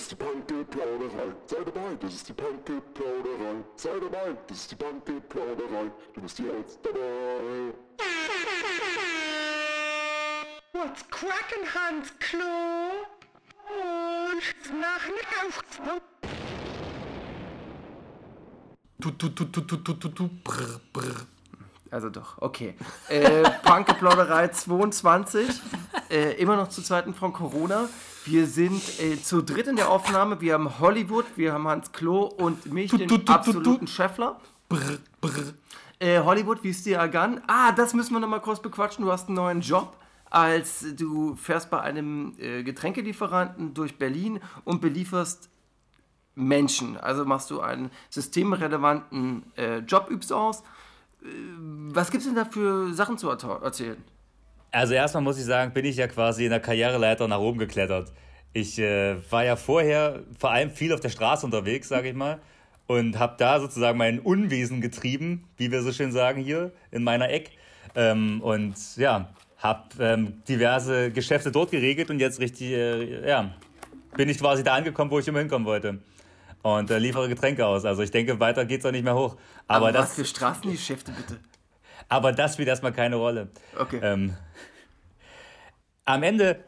ist die Punky-Plauderei. Sei dabei, das ist die Punky-Plauderei. Sei dabei, das ist die Punky-Plauderei. Du bist jetzt dabei. What's crackin', Hans Klo? Und nach tu, tu, brr, brr. Also doch, okay. Äh, Punkeplauderei 22, äh, immer noch zu zweiten von Corona. Wir sind äh, zu dritt in der Aufnahme. Wir haben Hollywood, wir haben Hans Klo und mich, den tu, tu, absoluten Scheffler. Brr, brr. Äh, Hollywood, wie ist dir ergangen? Ah, das müssen wir noch mal kurz bequatschen. Du hast einen neuen Job. Als du fährst bei einem äh, Getränkelieferanten durch Berlin und belieferst Menschen. Also machst du einen systemrelevanten äh, Job, übst aus. Äh, was gibt es denn da für Sachen zu erzählen? Also erstmal muss ich sagen, bin ich ja quasi in der Karriereleiter nach oben geklettert. Ich äh, war ja vorher vor allem viel auf der Straße unterwegs, sage ich mal, und habe da sozusagen mein Unwesen getrieben, wie wir so schön sagen hier in meiner Eck. Ähm, und ja, habe ähm, diverse Geschäfte dort geregelt und jetzt richtig, äh, ja, bin ich quasi da angekommen, wo ich immer hinkommen wollte. Und äh, liefere Getränke aus. Also ich denke, weiter geht's auch nicht mehr hoch. Aber, was das, für Straßengeschäfte bitte? aber das spielt erstmal keine Rolle. Okay. Ähm, am Ende,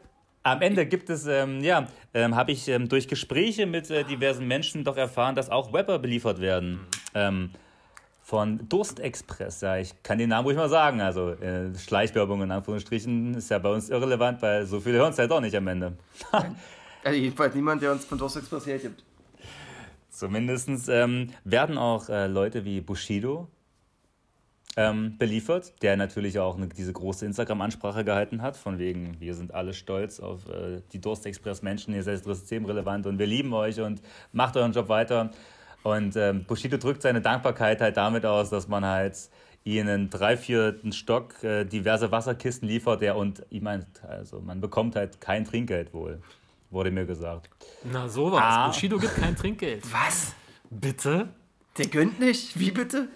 am Ende gibt es, ähm, ja, ähm, habe ich ähm, durch Gespräche mit äh, diversen Menschen doch erfahren, dass auch Rapper beliefert werden. Ähm, von Durstexpress, ja, ich kann den Namen ruhig mal sagen. Also äh, Schleichwerbung in Anführungsstrichen ist ja bei uns irrelevant, weil so viele hören es ja doch nicht am Ende. Also jedenfalls niemand, der uns von Dos Express hergibt. Zumindest ähm, werden auch äh, Leute wie Bushido ähm, beliefert, der natürlich auch eine, diese große Instagram-Ansprache gehalten hat, von wegen, wir sind alle stolz auf äh, die Durstexpress-Menschen, ihr seid systemrelevant und wir lieben euch und macht euren Job weiter. Und ähm, Bushido drückt seine Dankbarkeit halt damit aus, dass man halt ihnen drei vierten Stock äh, diverse Wasserkisten liefert, der und ich meine, also man bekommt halt kein Trinkgeld wohl, wurde mir gesagt. Na sowas. Ah. Bushido gibt kein Trinkgeld. Was? Bitte? Der gönnt nicht? Wie bitte?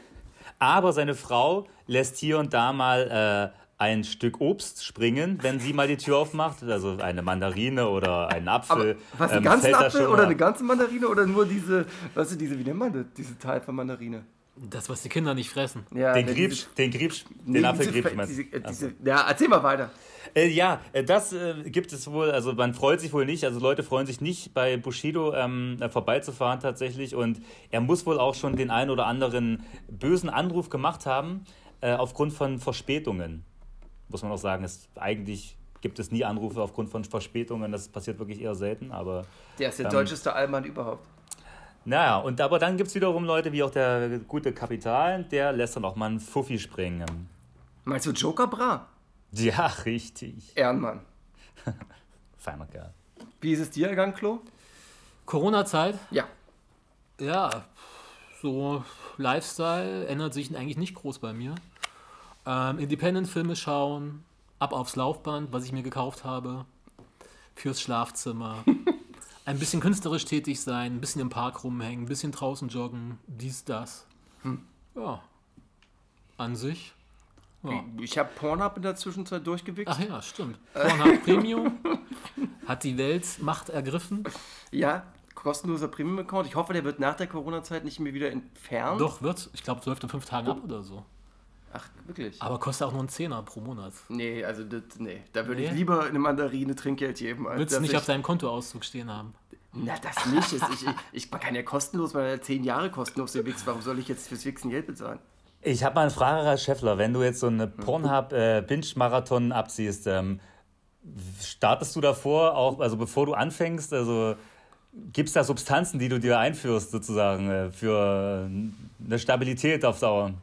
Aber seine Frau lässt hier und da mal äh, ein Stück Obst springen, wenn sie mal die Tür aufmacht. Also eine Mandarine oder einen Aber Apfel. was, einen ähm, ganzen Apfel oder eine ganze Mandarine oder nur diese, weißt du, diese, wie nennt man das, diese Teil von Mandarine? Das, was die Kinder nicht fressen. Ja, Den ne, Griebsch, den Griebsch, den Apfel diese, Griebsch meinst diese, du? äh, diese, Ja, erzähl mal weiter. Äh, ja, äh, das äh, gibt es wohl, also man freut sich wohl nicht, also Leute freuen sich nicht, bei Bushido ähm, äh, vorbeizufahren tatsächlich und er muss wohl auch schon den einen oder anderen bösen Anruf gemacht haben, äh, aufgrund von Verspätungen. Muss man auch sagen, es, eigentlich gibt es nie Anrufe aufgrund von Verspätungen, das passiert wirklich eher selten, aber Der ist der Ähm, deutscheste Allmann überhaupt. naja, und aber dann gibt es wiederum Leute wie auch der gute Kapital, der lässt dann auch mal einen Fuffi springen. Meinst du Joker Bra? Ja, richtig. Ehrenmann. Feiner Kerl. Wie ist es dir ergangen, Klo? Corona-Zeit? Ja. Ja, so Lifestyle ändert sich eigentlich nicht groß bei mir. Ähm, Independent-Filme schauen, ab aufs Laufband, was ich mir gekauft habe, fürs Schlafzimmer. Ein bisschen künstlerisch tätig sein, ein bisschen im Park rumhängen, ein bisschen draußen joggen, dies, das. Ja, an sich. Ja. Ich habe Pornhub in der Zwischenzeit durchgewichst. Ach ja, stimmt. Pornhub Premium hat die Weltmacht ergriffen. Ja, kostenloser Premium-Account. Ich hoffe, der wird nach der Corona-Zeit nicht mehr wieder entfernt. Doch, wird. Ich glaube, es läuft in fünf Tagen ab oder so. Ach, wirklich? Aber kostet auch nur einen Zehner pro Monat. Nee, also das, nee. Da würde ich Nee? lieber eine Mandarine Trinkgeld geben, als Willst du nicht ich, auf deinem Kontoauszug stehen haben? Na, das nicht. Ich, ich, ich kann ja kostenlos, weil er zehn Jahre kostenlos den Wix. Warum soll ich jetzt fürs Wichsen Geld bezahlen? Ich habe mal eine Frage, Herr Schäffler. Wenn du jetzt so eine Pornhub-Binge-Marathon abziehst, ähm, startest du davor auch, also bevor du anfängst, also gibt es da Substanzen, die du dir einführst, sozusagen, äh, für eine Stabilität auf Dauer?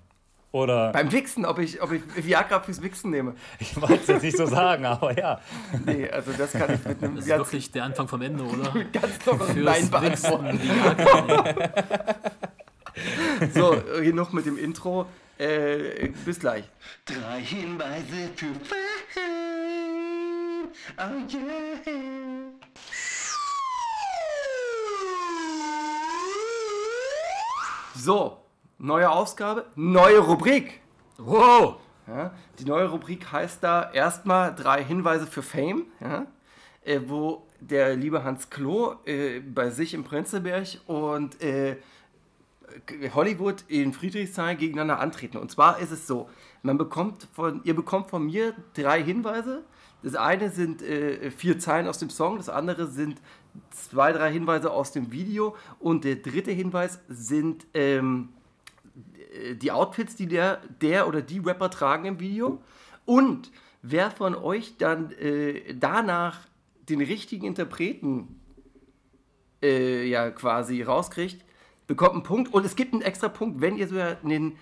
Oder, Beim Wichsen, ob ich, ob ich Viagra fürs Wichsen nehme. ich wollte es jetzt nicht so sagen, aber ja. Nee, also das kann ich mit einem Das ist ganz, wirklich der Anfang vom Ende, oder? ganz Fürs Nein beantworten. So, hier noch mit dem Intro. Äh, bis gleich. Drei Hinweise für Fan. Oh yeah. So, neue Ausgabe, neue Rubrik. Wow! Ja, die neue Rubrik heißt da erstmal drei Hinweise für Fame, ja, äh, wo der liebe Hans Klo äh, bei sich im Prenzlberg und äh, Hollywood in Friedrichshain gegeneinander antreten. Und zwar ist es so, man bekommt von, ihr bekommt von mir drei Hinweise. Das eine sind äh, vier Zeilen aus dem Song, das andere sind zwei, drei Hinweise aus dem Video und der dritte Hinweis sind ähm, äh, die Outfits, die der, der oder die Rapper tragen im Video. Und wer von euch dann äh, danach den richtigen Interpreten äh, ja quasi rauskriegt, bekommt einen Punkt. Und es gibt einen extra Punkt, wenn ihr so ein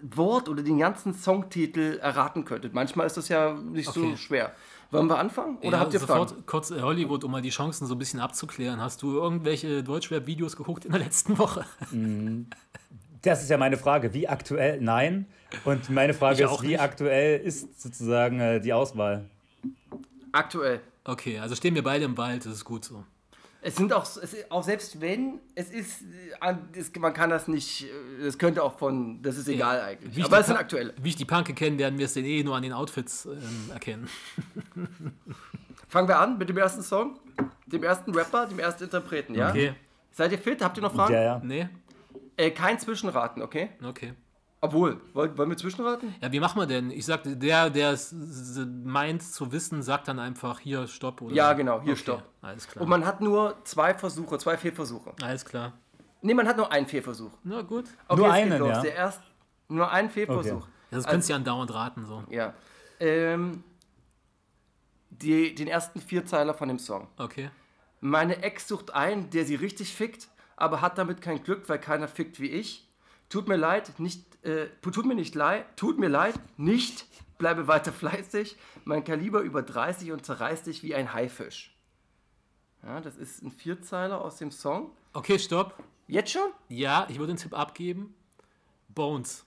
Wort oder den ganzen Songtitel erraten könntet. Manchmal ist das ja nicht Okay. so schwer. Wollen wir anfangen? Oder ja, habt ihr sofort Fragen? kurz äh, Hollywood, um mal die Chancen so ein bisschen abzuklären. Hast du irgendwelche Deutschrap-Videos geguckt in der letzten Woche? Das ist ja meine Frage. Wie aktuell? Nein. Und meine Frage Ich ist, auch wie nicht. aktuell ist sozusagen äh, die Auswahl? Aktuell. Okay, also stehen wir beide im Wald, das ist gut so. Es sind auch, es auch selbst wenn, es ist, äh, an- es, man kann das nicht, äh, das könnte auch von, das ist egal eigentlich. Wie ich Aber die es sind aktuelle. Wie ich die Punke kenne, werden wir es denn eh nur an den Outfits ähm, erkennen. Fangen wir an mit dem ersten Song, dem ersten Rapper, dem ersten Interpreten, ja? Okay. Seid ihr fit? Habt ihr noch Fragen? Ja, ja. Nee? Äh, kein Zwischenraten, okay? Okay. Obwohl, wollen, wollen wir Zwischenraten? Ja, wie machen wir denn? Ich sagte, der, der es meint zu wissen, sagt dann einfach hier Stopp oder Ja, genau, hier okay. Stopp. Alles klar. Und man hat nur zwei Versuche, zwei Fehlversuche. Alles klar. Nee, man hat nur einen Fehlversuch. Na gut. Okay, Nur einen, ja? Der erst, nur einen Fehlversuch. Okay. Das könntest du ja andauernd raten. So. Ja. Ähm, die, den ersten Vierzeiler von dem Song. Okay. Meine Ex sucht einen, der sie richtig fickt, aber hat damit kein Glück, weil keiner fickt wie ich. Tut mir leid, nicht, äh, tut mir nicht leid, tut mir leid, nicht, bleibe weiter fleißig. Mein Kaliber über 30 und zerreißt dich wie ein Haifisch. Ja, das ist ein Vierzeiler aus dem Song. Okay, stopp. Jetzt schon? Ja, ich würde einen Tipp abgeben. Bones.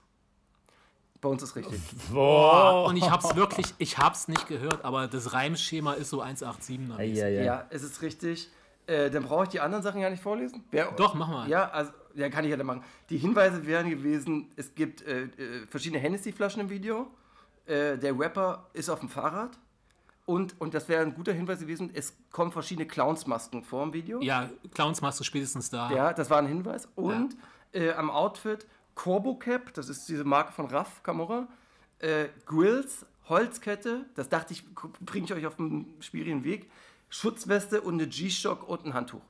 Uns ist richtig. Oh. Und ich hab's wirklich, ich hab's nicht gehört, aber das Reimschema ist so 187er. Ja, mäßig. ja. Ja, es ist richtig. Äh, dann brauche ich die anderen Sachen ja nicht vorlesen. Wer, Doch, mach mal. Ja, also, ja, kann ich ja dann machen. Die Hinweise wären gewesen, es gibt äh, äh, verschiedene Hennessy-Flaschen im Video. Äh, der Rapper ist auf dem Fahrrad. Und, und das wäre ein guter Hinweis gewesen, es kommen verschiedene Clownsmasken vor im Video. Ja, Clowns machst du spätestens da. Ja, das war ein Hinweis. Und äh, am Outfit Corbo Cap, das ist diese Marke von Raff Camorra. Äh, Grills, Holzkette, das dachte ich, bringe ich euch auf den schwierigen Weg. Schutzweste und eine G-Shock und ein Handtuch.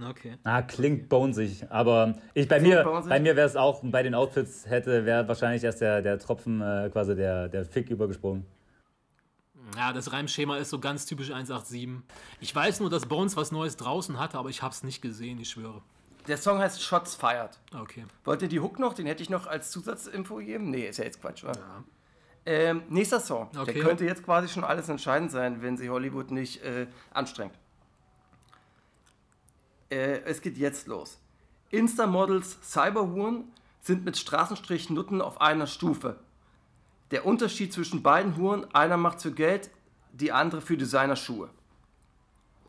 Okay. Ah, klingt bonesig. Aber ich, bei mir, bonesig. bei mir wäre es auch, bei den Outfits hätte, wäre wahrscheinlich erst der, der Tropfen, äh, quasi der, der Fick übergesprungen. Ja, das Reimschema ist so ganz typisch 187. Ich weiß nur, dass Bones was Neues draußen hatte, aber ich hab's nicht gesehen, ich schwöre. Der Song heißt Shots Fired. Okay. Wollt ihr die Hook noch? Den hätte ich noch als Zusatzinfo gegeben? Nee, ist ja jetzt Quatsch, wa? Ähm, nächster Song. Okay. Der könnte jetzt quasi schon alles entscheidend sein, wenn sie Hollywood nicht äh, anstrengt. Äh, es geht jetzt los. Insta-Models Cyberhuren sind mit Straßenstrich Nutten auf einer Stufe. Der Unterschied zwischen beiden Huren, einer macht für Geld, die andere für Designerschuhe.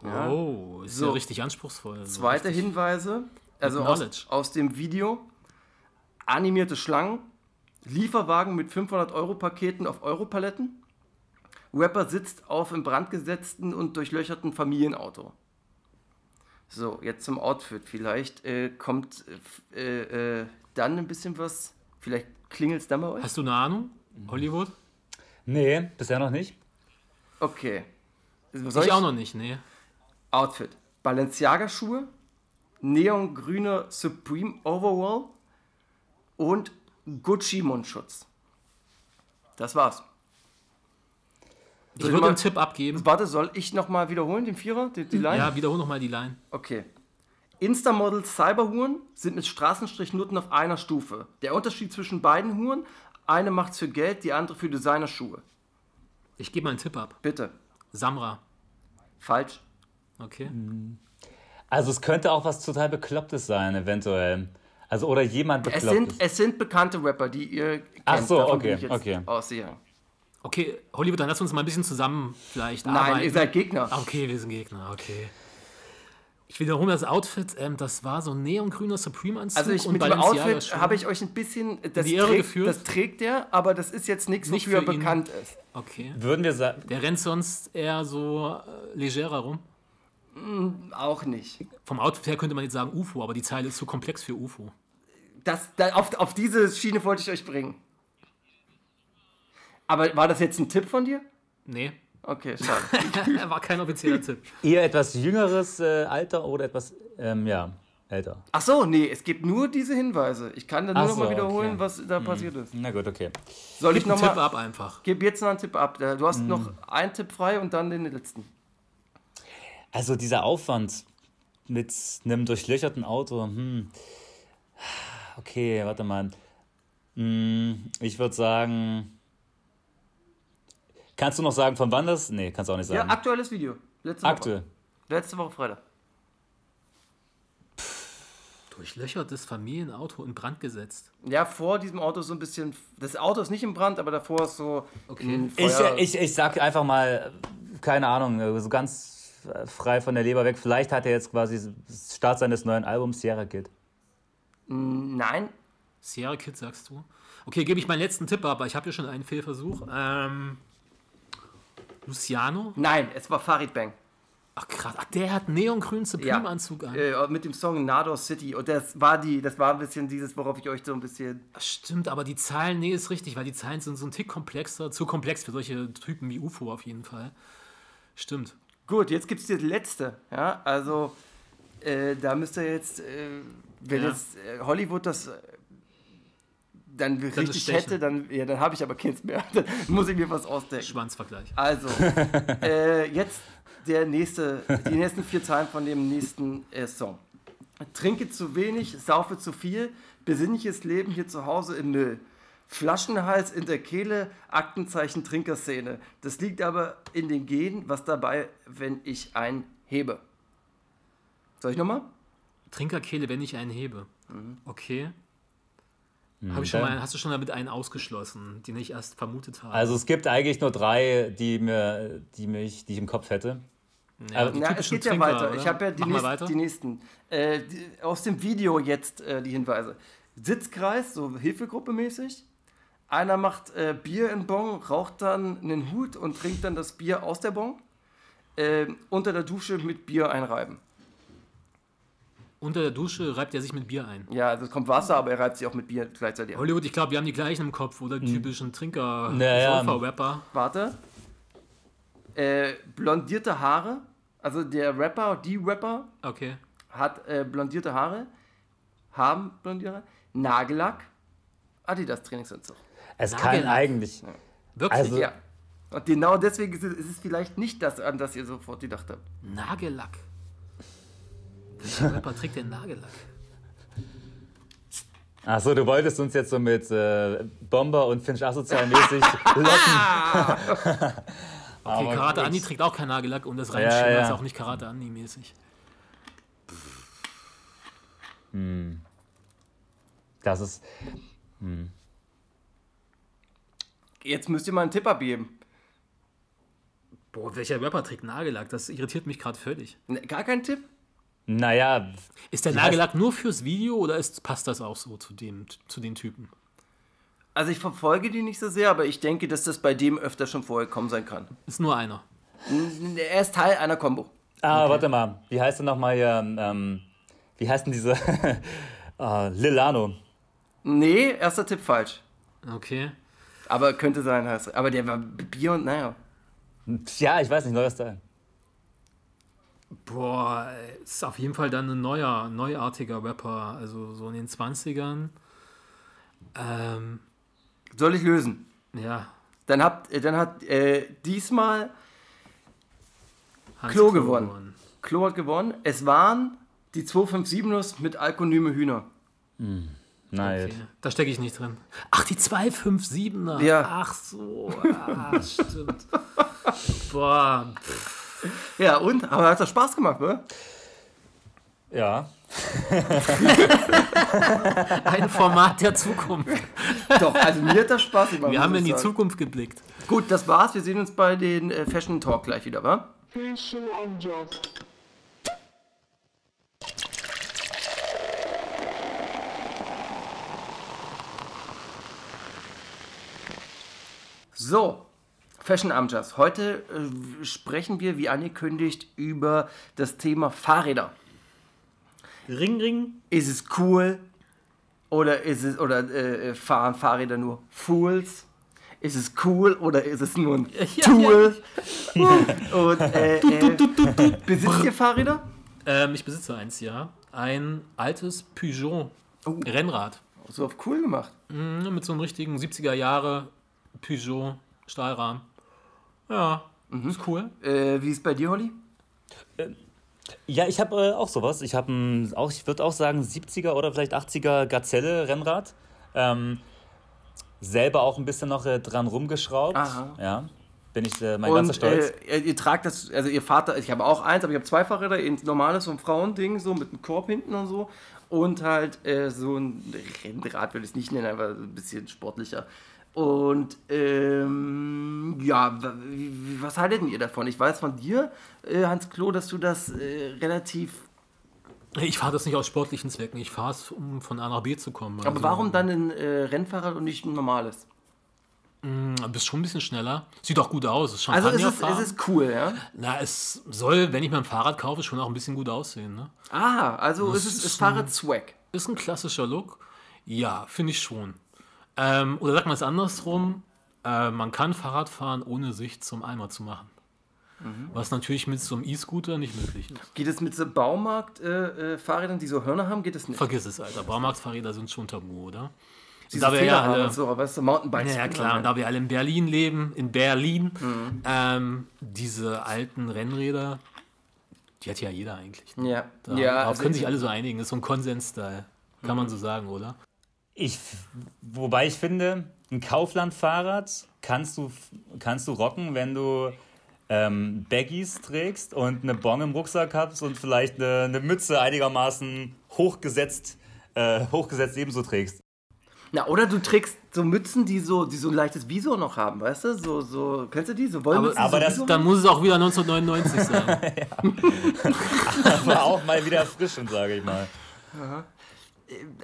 Ja. Oh, ist So. ja richtig anspruchsvoll. So Zweite richtig- Hinweise, also aus, aus dem Video, animierte Schlangen, Lieferwagen mit 500 Euro Paketen auf Europaletten, Rapper sitzt auf im Brand gesetzten und durchlöcherten Familienauto. So, jetzt zum Outfit. Vielleicht äh, kommt äh, äh, dann ein bisschen was, vielleicht klingelt es dann bei euch? Hast du eine Ahnung? Hollywood? Nee, bisher noch nicht. Okay. Soll ich auch noch nicht, nee. Outfit. Balenciaga-Schuhe, neongrüner Supreme Overall und Gucci-Mundschutz. Das war's. Ich würde mal- einen Tipp abgeben. Warte, soll ich nochmal wiederholen, den Vierer, die, die Line? Ja, wiederhol nochmal die Line. Okay. Insta-Models Cyberhuren sind mit Straßenstrichnutten auf einer Stufe. Der Unterschied zwischen beiden Huren, eine macht's für Geld, die andere für Designerschuhe. Ich gebe mal einen Tipp ab. Bitte. Samra. Falsch. Okay. Also es könnte auch was total Beklopptes sein, eventuell. Also oder jemand Es Beklopptes. sind, es sind bekannte Rapper, die ihr kennt. Ach so, Davon okay, bin ich jetzt okay. Okay, Hollywood, dann lass uns mal ein bisschen zusammen vielleicht Nein, arbeiten. ihr seid Gegner. Okay, wir sind Gegner, okay. Ich wiederhole das Outfit, ähm, das war so ein neongrüner Supreme-Anzug Also ich, und mit dem Outfit habe ich euch ein bisschen, das, die Irre trägt, geführt. das trägt er, aber das ist jetzt nichts, Nicht wofür er für ihn. bekannt ist. Okay. Würden wir sagen, Der rennt sonst eher so äh, legerer rum. Auch nicht. Vom Outfit her könnte man jetzt sagen UFO, aber die Zeile ist zu komplex für UFO. Das, da, auf, auf diese Schiene wollte ich euch bringen. Aber war das jetzt ein Tipp von dir? Nee, Okay, schade. war kein offizieller Tipp. Eher etwas jüngeres äh, Alter oder etwas, ähm, ja, älter. Ach so, nee, es gibt nur diese Hinweise. Ich kann dann nur Ach noch mal so, wiederholen, okay. was da passiert ist. Na gut, okay. Soll ich Gib einen noch Tipp mal, ab einfach. gib jetzt noch einen Tipp ab. Du hast noch einen Tipp frei und dann den letzten. Also dieser Aufwand mit einem durchlöcherten Auto, hm. Okay, warte mal. Hm, ich würde sagen. Kannst du noch sagen, von wann das? Nee, kannst du auch nicht Ja, sagen. aktuelles Video. Letzte Woche. Aktuell. Letzte Woche Freitag. Durchlöchertes Familienauto in Brand gesetzt. Ja, vor diesem Auto ist so ein bisschen. Das Auto ist nicht im Brand, aber davor ist so. Okay. ein Ich, Feuer. ich, ich sag einfach mal, keine Ahnung, so ganz frei von der Leber weg. Vielleicht hat er jetzt quasi das Start seines neuen Albums Sierra Kid. Nein, Sierra Kid, sagst du? Okay, gebe ich meinen letzten Tipp ab, aber ich habe ja schon einen Fehlversuch. Ähm, Luciano? nein, es war Farid Bang. Ach krass, ach, der hat neongrünen Supreme-Anzug an. Äh, mit dem Song Nado City. Und das war die, das war ein bisschen dieses, worauf ich euch so ein bisschen. Stimmt, aber die Zahlen, nee, ist richtig, weil die Zahlen sind so ein Tick komplexer, zu komplex für solche Typen wie UFO auf jeden Fall. Stimmt. Gut, jetzt gibt es die letzte. Ja, also äh, da müsst ihr jetzt, äh, wenn Ja. jetzt äh, Hollywood das dann richtig stechen. hätte, dann, ja, dann habe ich aber Kids mehr. Dann muss ich mir was ausdenken. Schwanzvergleich. Also, äh, jetzt der nächste, die nächsten vier Zeilen von dem nächsten äh, Song. Trinke zu wenig, saufe zu viel, besinnliches Leben hier zu Hause im Müll. Flaschenhals in der Kehle, Aktenzeichen Trinkerszene. Das liegt aber in den Genen, was dabei, wenn ich einen hebe. Soll ich nochmal? Trinkerkehle, wenn ich einen hebe. Okay. Hab ich Okay. schon mal, hast du schon damit einen ausgeschlossen, den ich erst vermutet habe? Also es gibt eigentlich nur drei, die mir, die mich, die ich im Kopf hätte. ja, die Na, es geht ja Trinker, weiter. oder? Ich habe ja die, Mach mal nächsten, weiter. die nächsten. Äh, die, aus dem Video jetzt äh, die Hinweise. Sitzkreis, so Hilfegruppe mäßig. Einer macht äh, Bier in Bon, raucht dann einen Hut und trinkt dann das Bier aus der Bon. Äh, unter der Dusche mit Bier einreiben. Unter der Dusche reibt er sich mit Bier ein. Ja, also es kommt Wasser, aber er reibt sich auch mit Bier gleichzeitig ein. Hollywood, ich glaube, wir haben die gleichen im Kopf, oder? Die Hm. typischen Trinker, Naja. Säufer-Rapper. Warte. Äh, blondierte Haare. Also der Rapper, die Rapper Okay. hat äh, blondierte Haare. Haben blondierte Haare. Nagellack. Adidas Trainingsanzug. Es kann Nagellack. eigentlich. Wirklich? Also- Ja. Und genau deswegen ist es, ist es vielleicht nicht das, an das ihr sofort gedacht habt. Nagellack. Welcher Rapper trägt denn Nagellack? Achso, du wolltest uns jetzt so mit äh, Bomber und Finch asozial mäßig locken. Okay, Karate. Andi trägt auch keinen Nagellack und das Ja, Reinschimmer ja. ist auch nicht Karate Andi mäßig. Das ist. Jetzt müsst ihr mal einen Tipp abgeben. Boah, welcher Rapper trägt Nagellack? Das irritiert mich gerade völlig. Ne, Gar kein Tipp? Naja, Ist der Nagellack nur fürs Video oder ist, passt das auch so zu, dem, zu den Typen? Also ich verfolge die nicht so sehr, aber ich denke, dass das bei dem öfter schon vorgekommen sein kann. Ist nur einer. Er ist Teil einer Combo. ah, warte mal. Wie heißt denn nochmal hier? Ähm, wie heißt denn diese. uh, Lilano. Nee, erster Tipp falsch. Okay. Aber könnte sein, heißt Aber der war Bier und naja. Ja, ich weiß nicht, neuer Style. Boah, ist auf jeden Fall dann ein neuer, neuartiger Rapper. Also so in den 20ern. Ähm, Soll ich lösen? ja. Dann, habt, dann hat äh, diesmal Hans Klo gewonnen. Klo hat gewonnen. Es waren die 257ers mit Alkonyme Hühner. Nein. Okay. Da stecke ich nicht drin. Ach, die 257er. Ja. Ach so. Ah, stimmt. Boah. Ja, und? Aber hat das Spaß gemacht, ne? Ja. Ein Format der Zukunft. Doch, also mir hat das Spaß gemacht. Wir haben in die sagen. Zukunft geblickt. Gut, das war's. Wir sehen uns bei den äh, Fashion Talk gleich wieder, wa? Facial unjust. So, Fashion Amjas. Heute äh, sprechen wir, wie angekündigt, über das Thema Fahrräder. Ring, Ring. Ist es cool oder ist es oder äh, fahren Fahrräder nur Fools? Ist es cool oder ist es nur ein Ja, Tool? Und äh, äh, besitzt ihr Fahrräder? Ähm, ich besitze eins, ja. Ein altes Peugeot Rennrad. So auf cool gemacht. Mhm, mit so einem richtigen 70er Jahre Peugeot Stahlrahmen. Ja, ist cool. Äh, wie ist bei dir, Holly? Ja, ich habe äh, auch sowas. Ich habe auch, ich würde auch sagen, 70er oder vielleicht 80er Gazelle-Rennrad. Ähm, selber auch ein bisschen noch äh, dran rumgeschraubt. Aha. Ja, bin ich äh, mein ganzer Und Stolz. äh, ihr, ihr tragt das, also ihr Vater, ich habe auch eins, aber ich habe zwei Fahrräder, ein normales so ein Frauending, so mit einem Korb hinten und so. Und halt äh, so ein Rennrad, will ich es nicht nennen, aber ein bisschen sportlicher. Und ähm, ja, was haltet denn ihr davon? Ich weiß von dir, äh, Hans Klo, dass du das äh, relativ. Ich fahre das nicht aus sportlichen Zwecken. Ich fahre es, um von A nach B zu kommen. Aber Also, warum dann ein äh, Rennfahrrad und nicht ein normales? Du bist schon ein bisschen schneller. Sieht auch gut aus. Ist Also es ist, es ist cool, ja? Na, es soll, wenn ich mir ein Fahrrad kaufe, schon auch ein bisschen gut aussehen. Ne? Ah, also es ist, ist ist Fahrrad-Swag. Ist ein klassischer Look? Ja, finde ich schon. Ähm, oder sagt man es andersrum? Äh, man kann Fahrrad fahren, ohne sich zum Eimer zu machen. Mhm. Was natürlich mit so einem E-Scooter nicht möglich ist. Geht es mit so Baumarkt-Fahrrädern, äh, Fahrrädern, die so Hörner haben, geht es nicht? Vergiss es, Alter. Baumarktfahrräder sind schon tabu, oder? Diese da wir ja alle- so, weißt du, Mountainbikes. Ja, ja, klar. Und da wir alle in Berlin leben, in Berlin, Mhm. ähm, diese alten Rennräder, die hat ja jeder eigentlich. Ne? Ja, Da, ja darauf also können sich alle so einigen. Das ist so ein Konsens-Style. Kann Mhm. man so sagen, oder? Ich, wobei ich finde, ein Kaufland-Fahrrad kannst du, kannst du rocken, wenn du ähm, Baggies trägst und eine Bon im Rucksack hast und vielleicht eine, eine Mütze einigermaßen hochgesetzt, äh, hochgesetzt ebenso trägst. Na, oder du trägst so Mützen, die so, die so ein leichtes Visor noch haben, weißt du? So, so, kennst du die? So Wollmützen, Aber so das- Dann muss es auch wieder 1999 sein. Aber auch mal wieder erfrischend, sage ich mal.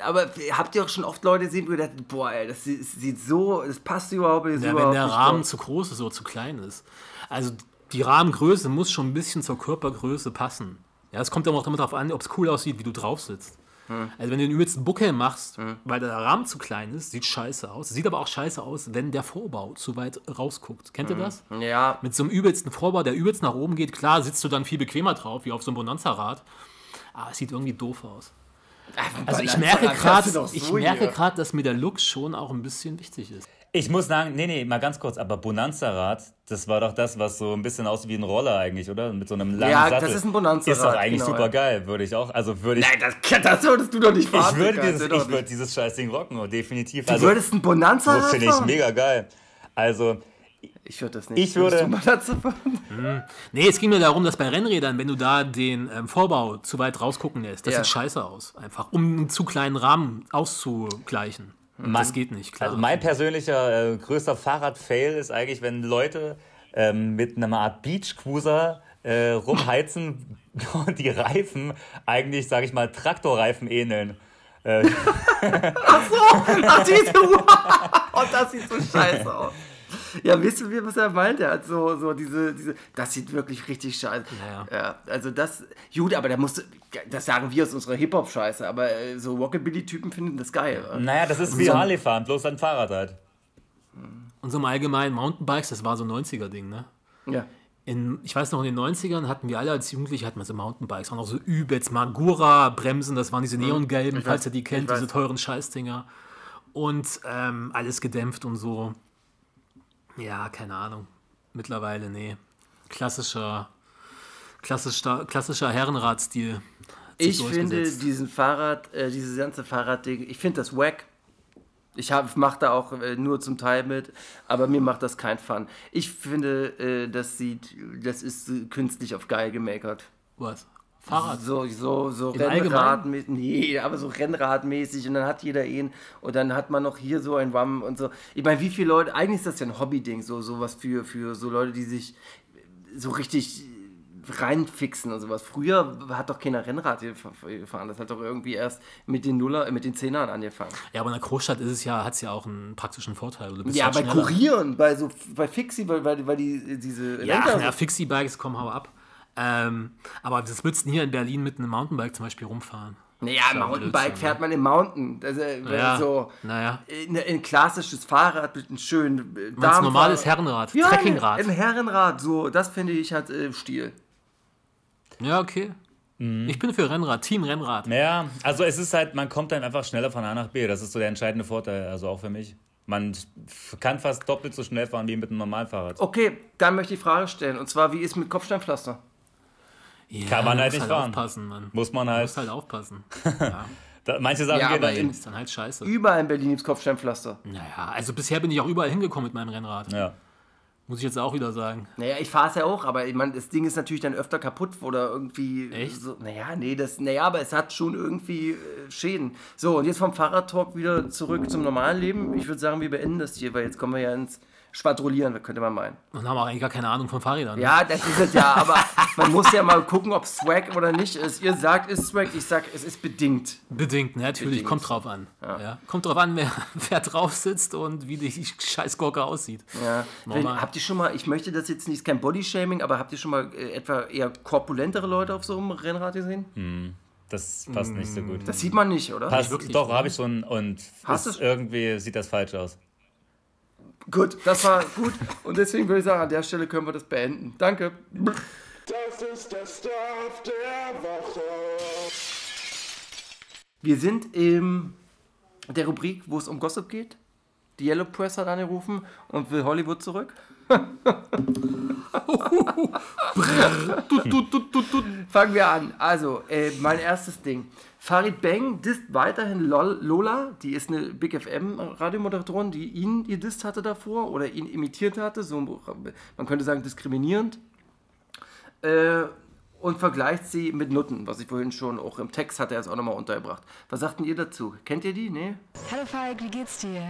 Aber habt ihr auch schon oft Leute gesehen, wo ihr dacht, boah, ey, das sieht, so, das passt überhaupt nicht. Ja, wenn überhaupt der nicht Rahmen drauf. zu groß ist oder zu klein ist. Also die Rahmengröße muss schon ein bisschen zur Körpergröße passen. Ja, es kommt aber auch damit darauf an, ob es cool aussieht, wie du drauf sitzt. Hm. Also wenn du den übelsten Buckel machst, weil der Rahmen zu klein ist, sieht scheiße aus. Sieht aber auch scheiße aus, wenn der Vorbau zu weit rausguckt. Kennt Hm. ihr das? Ja, Mit so einem übelsten Vorbau, der übelst nach oben geht, klar sitzt du dann viel bequemer drauf, wie auf so einem Bonanza-Rad. Aber es sieht irgendwie doof aus. Also ich merke Bonanza-Rad gerade, ich merke gerade, dass mir der Look schon auch ein bisschen wichtig ist. Ich muss sagen, nee, nee, mal ganz kurz, aber Bonanza-Rad, das war doch das, was so ein bisschen aussieht wie ein Roller eigentlich, oder? Mit so einem langen Ja, Sattel. das ist ein Bonanza-Rad, Ist doch eigentlich genau, super ja. geil, würde ich auch, also würde ich, Nein, das, das würdest du doch nicht fahren. ich würde dieses, ich nicht- dieses Scheißding rocken, oh, definitiv. Du Also, würdest ein Bonanza das finde ich mega geil. Also, Ich würde das nicht. Ich würde- du Bonanza fahren? Nee, es ging mir darum, dass bei Rennrädern, wenn du da den ähm, Vorbau zu weit rausgucken lässt, das Ja. sieht scheiße aus. Einfach, um einen zu kleinen Rahmen auszugleichen. das geht nicht, klar. Also mein persönlicher äh, größter Fahrrad-Fail ist eigentlich, wenn Leute ähm, mit einer Art Beach-Cruiser äh, rumheizen und die Reifen eigentlich, sage ich mal, Traktorreifen ähneln. Ach, diese Und das sieht so scheiße aus. Ja, wisst ihr, was er meint? Er hat so, so diese, diese, das sieht wirklich richtig scheiße. Ja. ja also das, gut, aber da musst du, das sagen wir aus unserer Hip-Hop-Scheiße, aber äh, so Rockabilly-Typen finden das geil. oder? Naja, das ist wie So- Harley fahren, bloß ein Fahrrad halt. Und so im Allgemeinen Mountainbikes, das war so ein 90er-Ding, ne? Ja. In, ich weiß noch, in den 90ern hatten wir alle als Jugendliche hatten wir so Mountainbikes, auch noch so übelst Magura-Bremsen, das waren diese neongelben, Ich falls ihr die kennt, diese teuren Scheißdinger. Und ähm, alles gedämpft und so. Ja, keine Ahnung. Mittlerweile, nee. Klassischer, klassischer, klassischer Herrenradstil. Ich finde diesen Fahrrad, äh, dieses ganze Fahrradding, ich finde das wack. Ich mache da auch äh, nur zum Teil mit, aber mir macht das kein Fun. Ich finde, äh, das sieht, das ist äh, künstlich auf geil gemakert. Was? Fahrrad. So, so, so Im Rennradmäßig, nee, aber so Rennradmäßig und dann hat jeder ihn und dann hat man noch hier so ein Rum und so. Ich meine, wie viele Leute, eigentlich ist das ja ein Hobby-Ding, so sowas für, für so Leute, die sich so richtig reinfixen und sowas. Früher hat doch keiner Rennrad gefahren. Das hat doch irgendwie erst mit den Nuller, mit den Zehnern angefangen. Ja, aber in der Großstadt ist es ja, hat es ja auch einen praktischen Vorteil. Ja, halt bei schneller. Kurieren, bei so bei Fixie, weil, weil, weil die diese Ja, Lenker- ja Fixie-Bikes, komm, hau ab. Ähm, aber das würdest du hier in Berlin mit einem Mountainbike zum Beispiel rumfahren. Naja, ja Mountainbike Blödsinn, fährt man im Mountain. Also, Naja, so naja. ein, ein klassisches Fahrrad mit einem schönen äh, Darmfahrrad. normales Herrenrad, ja, Trekkingrad. Ein, ein Herrenrad, so, das finde ich hat äh, Stil. Ja, okay. Ich bin für Rennrad, Team Rennrad. Ja, also es ist halt, man kommt dann einfach schneller von A nach B. Das ist so der entscheidende Vorteil, also auch für mich. Man kann fast doppelt so schnell fahren wie mit einem normalen Fahrrad. Okay, dann möchte ich die Frage stellen. Und zwar, wie ist mit Kopfsteinpflaster? Ja, Kann man halt nicht fahren. aufpassen, Mann. Muss man halt. musst halt aufpassen. Ja, Da, manche Sachen Ja, gehen aber halt in- ist dann halt scheiße. Überall in Berlin gibt es Kopfsteinpflaster. Naja, also bisher bin ich auch überall hingekommen mit meinem Rennrad. Ja. Muss ich jetzt auch wieder sagen. Naja, ich fahre es ja auch, aber ich meine, das Ding ist natürlich dann öfter kaputt oder irgendwie. Echt? So, naja, nee, das, naja, aber es hat schon irgendwie äh, Schäden. So, und jetzt vom Fahrradtalk wieder zurück zum normalen Leben. Ich würde sagen, wir beenden das hier, weil jetzt kommen wir ja ins Schwadrollieren, könnte man meinen. Und haben auch eigentlich gar keine Ahnung von Fahrrädern. ne? Ja, das ist es ja, aber man muss ja mal gucken, ob Swag oder nicht ist. Ihr sagt, ist Swag, ich sag, es ist bedingt. Bedingt, ne? natürlich, Bedingt. kommt drauf an. Ja. Kommt drauf an, wer, wer drauf sitzt und wie die scheiß Gurke aussieht. Ja. Habt ihr schon mal, ich möchte das jetzt nicht, kein Bodyshaming, aber habt ihr schon mal äh, etwa eher korpulentere Leute auf so einem Rennrad gesehen? Das passt nicht so gut. Das sieht man nicht, oder? Passt, wirklich, doch, ne? habe ich schon und Hast ist irgendwie sieht das falsch aus. Gut, das war gut. Und deswegen würde ich sagen, an der Stelle können wir das beenden. Danke. Das ist der Stuff der Woche. Wir sind in der Rubrik, wo es um Gossip geht. Die Yellow Press hat angerufen und will Hollywood zurück. Fangen wir an. Also, äh, mein erstes Ding. Farid Bang disst weiterhin Lol, Lola, die ist eine Big FM Radiomoderatorin, die ihn gedisst hatte davor oder ihn imitiert hatte, so man könnte sagen diskriminierend. Äh, und vergleicht sie mit Nutten, was ich vorhin schon auch im Text hatte er es auch nochmal untergebracht. Was sagt denn ihr dazu? Kennt ihr die? Nee? Hallo Falk, wie geht's dir?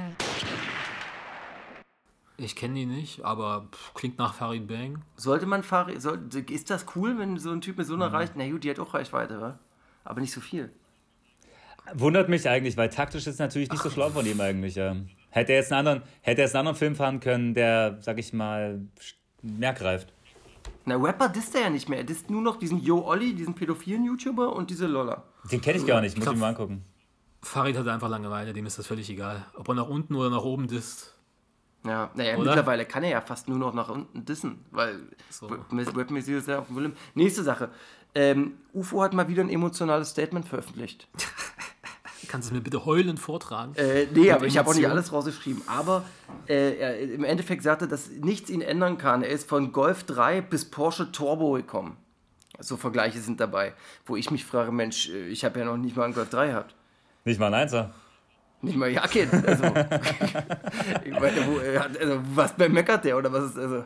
Ich kenne die nicht, aber pff, klingt nach Farid Bang. Sollte man Farid, soll, ist das cool, wenn so ein Typ mit so Mhm. einer reicht? Na gut, die hat auch Reichweite, wa? aber nicht so viel. Wundert mich eigentlich, weil taktisch ist natürlich nicht so schlau von ihm eigentlich. Ja. Hätte er jetzt einen anderen, hätte er jetzt einen anderen Film fahren können, der, sag ich mal, mehr greift. Na, Rapper disst er ja nicht mehr. Er disst nur noch diesen Yo Olli, diesen pädophilen YouTuber und diese Lolla. Den kenne ich gar nicht, muss glaub- ich mir mal angucken. Farid hat einfach Langeweile, dem ist das völlig egal. Ob er nach unten oder nach oben disst. Ja, naja, Oder? mittlerweile kann er ja fast nur noch nach unten dissen, weil So. Rap-mäßig ist er auf dem Volumen. Nächste Sache. Ähm, UFO hat mal wieder ein emotionales Statement veröffentlicht. Kannst du es mir bitte heulend vortragen? Äh, nee, aber ich habe auch nicht alles rausgeschrieben. Aber äh, er im Endeffekt sagte, dass nichts ihn ändern kann. Er ist von Golf 3 bis Porsche Turbo gekommen. So Vergleiche sind dabei. Wo ich mich frage, Mensch, äh, ich habe ja noch nicht mal einen Golf 3 gehabt. Nicht mal ein Einser. Nicht mal Jacke. Also, ich meine, wo, er hat- also, was bei meckert der oder was ist also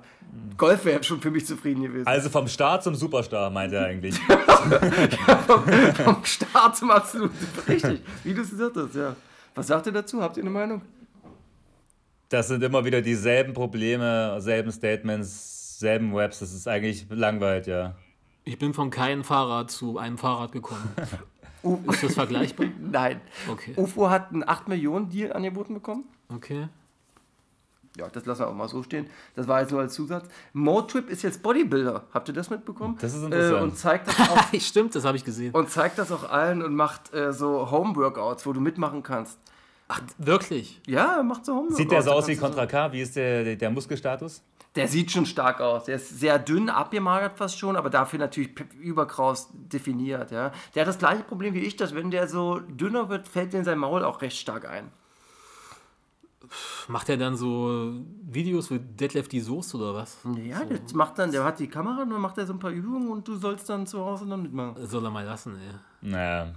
Golf wäre schon für mich zufrieden gewesen. Also vom Star zum Superstar, meint er eigentlich. vom, vom Start zum absoluten. Richtig, wie du es gesagt hast, ja. Was sagt ihr dazu? Habt ihr eine Meinung? Das sind immer wieder dieselben Probleme, selben Statements, selben Webs. Das ist eigentlich langweilig, ja. Ich bin von keinem Fahrrad zu einem Fahrrad gekommen. U Ist das vergleichbar? Nein. Okay. UFO hat einen 8 Millionen Deal angeboten bekommen. Okay. Ja, das lassen wir auch mal so stehen. Das war jetzt nur als Zusatz. Motrip ist jetzt Bodybuilder. Habt ihr das mitbekommen? Das ist interessant. Äh, und, zeigt das auch, Stimmt, das habe ich gesehen. und zeigt das auch allen und macht äh, so Home-Workouts, wo du mitmachen kannst. Ach, wirklich? Ja, macht so Home-Workouts. Sieht der so aus wie Contra K? Wie ist der, der Muskelstatus? Der sieht schon stark aus. Der ist sehr dünn, abgemagert fast schon, aber dafür natürlich überkraus definiert. Ja. Der hat das gleiche Problem wie ich, dass wenn der so dünner wird, fällt dir in sein Maul auch recht stark ein. Macht er dann so Videos wie Deadlift die Soße oder was? Ja, das macht dann, der hat die Kamera und dann macht er so ein paar Übungen und du sollst dann zu Hause dann mitmachen. Soll er mal lassen, ey. Naja,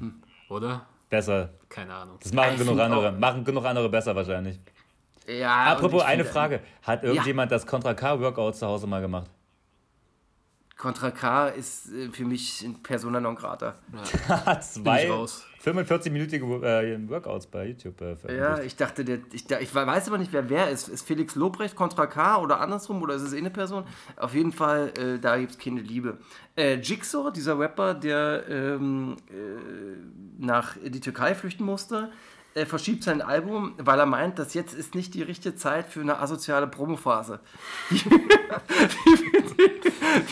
Oder? besser. Keine Ahnung. Das machen Ich genug andere. auch- Machen genug andere besser wahrscheinlich. Ja, Apropos eine Frage. Hat irgendjemand das Contra K Workout zu Hause mal gemacht? Contra K ist äh, für mich ein Persona non grata. Zwei raus. 45-minütige äh, Workouts bei YouTube äh, Ja, ich dachte, der, ich, ich weiß aber nicht, wer wer ist. Ist Felix Lobrecht Contra K oder andersrum oder ist es eh eine Person? Auf jeden Fall, äh, da gibt es keine Liebe. Äh, Jigsaw, dieser Rapper, der ähm, äh, nach die Türkei flüchten musste, äh, verschiebt sein Album, weil er meint, dass jetzt ist nicht die richtige Zeit für eine asoziale Promophase.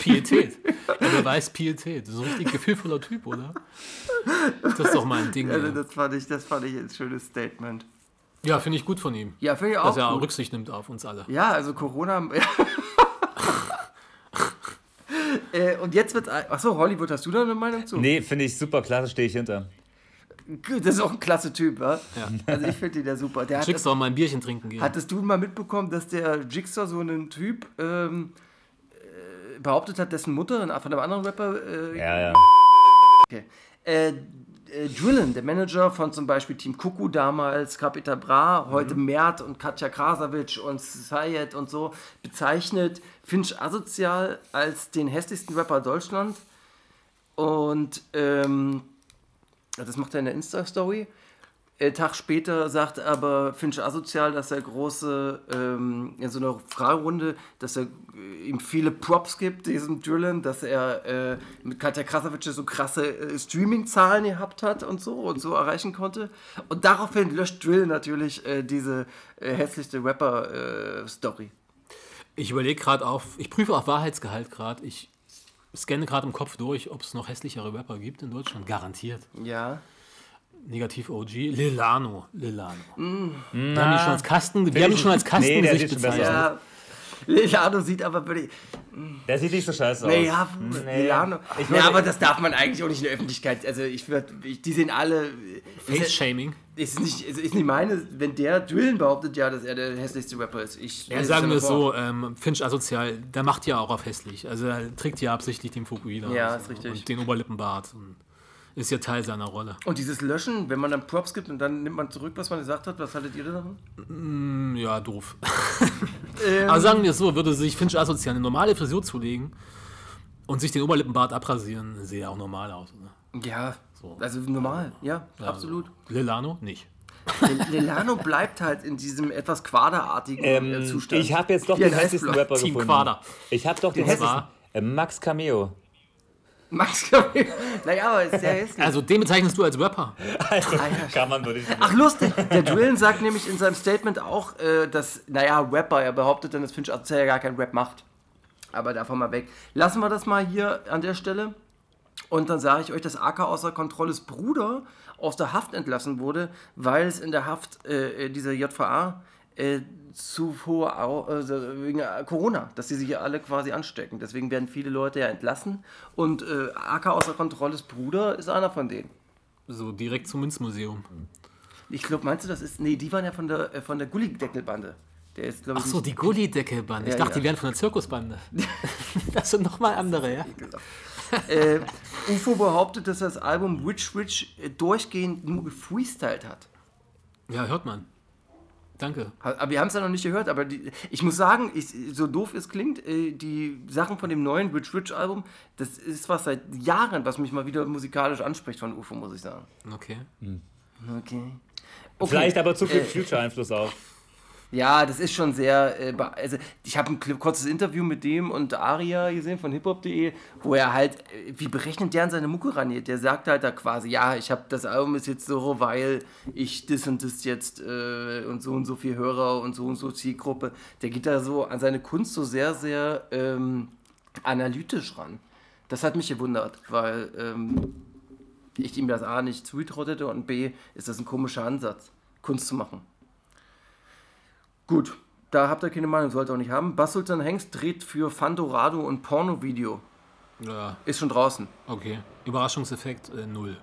Pietät. Wer weiß Pietät. Das ist ein richtig gefühlvoller Typ, oder? Das ist doch mal ein Ding. Also das fand ich, das fand ich ein schönes Statement. Ja, finde ich gut von ihm. Ja, finde ich auch Dass er auch gut. Rücksicht nimmt auf uns alle. Ja, also Corona. äh, und jetzt wird. Achso, Hollywood, hast du da eine Meinung zu? Nee, finde ich super klasse, stehe ich hinter. Gut, Das ist auch ein klasse Typ, wa? Ja. Also ich finde den ja super. Der hat, Schickst doch mal ein Bierchen trinken gehen. hattest du mal mitbekommen, dass der Jigsaw so einen Typ ähm, äh, behauptet hat, dessen Mutter von einem anderen Rapper. Äh, Ja, ja. okay. äh, äh, Drillin, der Manager von zum Beispiel Team Kuku damals, Capital Bra, heute Mert und Katja Krasavic und Sayed und so, bezeichnet Finch asozial als den hässlichsten Rapper Deutschland. Und ähm, das macht er in der Insta-Story. Äh, Tag später sagt aber Finch asozial, dass er große, ähm, in so einer Fragerunde, dass er äh, ihm viele Props gibt, diesem Dylan, dass er äh, mit Katja Krasavic so krasse äh, Streaming-Zahlen gehabt hat und so und so erreichen konnte. Und daraufhin löscht Drill natürlich äh, diese äh, hässlichste Rapper-Story. Ich überlege gerade auf, ich prüfe auf Wahrheitsgehalt gerade. Ich scanne gerade im Kopf durch, ob es noch hässlichere Rapper gibt in Deutschland. Garantiert. ja. Negativ OG. Lilano. Lilano. Wir haben ihn schon als Kasten, wir haben ihn schon als Nee, der Kastengesicht besser bezeichnet. Ja. Lilano sieht aber wirklich. Der sieht nicht so scheiße aus. Naja, Nee. Lilano. Ich Ja, würde- aber das darf man eigentlich auch nicht in der Öffentlichkeit. Also ich würde, die sehen alle. Face-Shaming. Ist nicht, ist ist nicht meine, wenn der Drillen behauptet, ja, dass er der hässlichste Rapper ist. Ich, Ja, sagen wir es so, ähm, Finch asozial, der macht ja auch auf hässlich. Also er trägt ja absichtlich den Fukuhila. Ja, und ist richtig. Und den Oberlippenbart. Und ist ja Teil seiner Rolle. Und dieses Löschen, wenn man dann Props gibt und dann nimmt man zurück, was man gesagt hat, was haltet ihr davon? Hm, Ja, doof. Ähm, Aber sagen wir es so, würde sich Finch asozial eine normale Frisur zulegen und sich den Oberlippenbart abrasieren, sehe er auch normal aus. Oder? Ja, So. also normal, ja, absolut. Lilano nicht. Lilano bleibt halt in diesem etwas quaderartigen äh, Ähm, Zustand. ich habe jetzt doch den hässlichsten Eisblock. Rapper Team gefunden. Quader. Ich habe doch den Den hässlichsten. war- Äh, Max Cameo. Max Cameo. Naja, aber ist sehr hässlich. Also den bezeichnest du als Rapper. Also, Alter. kann man wirklich nicht. Ach, lustig. Der Drillen sagt nämlich in seinem Statement auch, äh, dass, naja, Rapper, er behauptet dann, dass Finch ja gar kein Rap macht. Aber davon mal weg. Lassen wir das mal hier an der Stelle. Und dann sage ich euch, dass AK außer Kontrolles Bruder aus der Haft entlassen wurde, weil es in der Haft äh, dieser JVA äh, zu hohe, also wegen äh, Corona, dass sie sich alle quasi anstecken. Deswegen werden viele Leute ja entlassen. Und äh, AK außer Kontrolles Bruder ist einer von denen. So direkt zum Münzmuseum. Ich glaube, meinst du, das ist. Nee, die waren ja von der, äh, von der Gullideckelbande. Der ist, glaube ich. Ach so, die Gullideckelbande. Ich Ja, dachte, ja. die wären von der Zirkusbande. das sind nochmal andere, ja. äh, UFO behauptet, dass das Album Witch Witch äh, durchgehend nur gefreestylt hat. Ja, hört man. Danke. Aber wir haben es ja noch nicht gehört, aber die, ich muss sagen, ich, so doof es klingt, äh, die Sachen von dem neuen Witch Witch Album, das ist was seit Jahren, was mich mal wieder musikalisch anspricht von UFO, muss ich sagen. Okay. Okay. Vielleicht aber zu viel Äh, Future-Einfluss auch. Ja, das ist schon sehr. Äh, also, ich habe ein kurzes Interview mit dem und Aria gesehen von hiphop.de, wo er halt, äh, wie berechnet der an seine Mucke rangeht. Der sagt halt da quasi: Ja, ich habe das Album ist jetzt so, weil ich das und das jetzt äh, und so und so viel Hörer und so und so Zielgruppe. Der geht da so an seine Kunst so sehr, sehr ähm, analytisch ran. Das hat mich gewundert, weil ähm, ich ihm das A nicht zugetraut hätte und B ist das ein komischer Ansatz, Kunst zu machen. Gut, da habt ihr keine Meinung, sollt ihr auch nicht haben. Bas Sultan Hengst dreht für Fandorado und Porno-Video. Ja, Ist schon draußen. okay. Überraschungseffekt äh, null.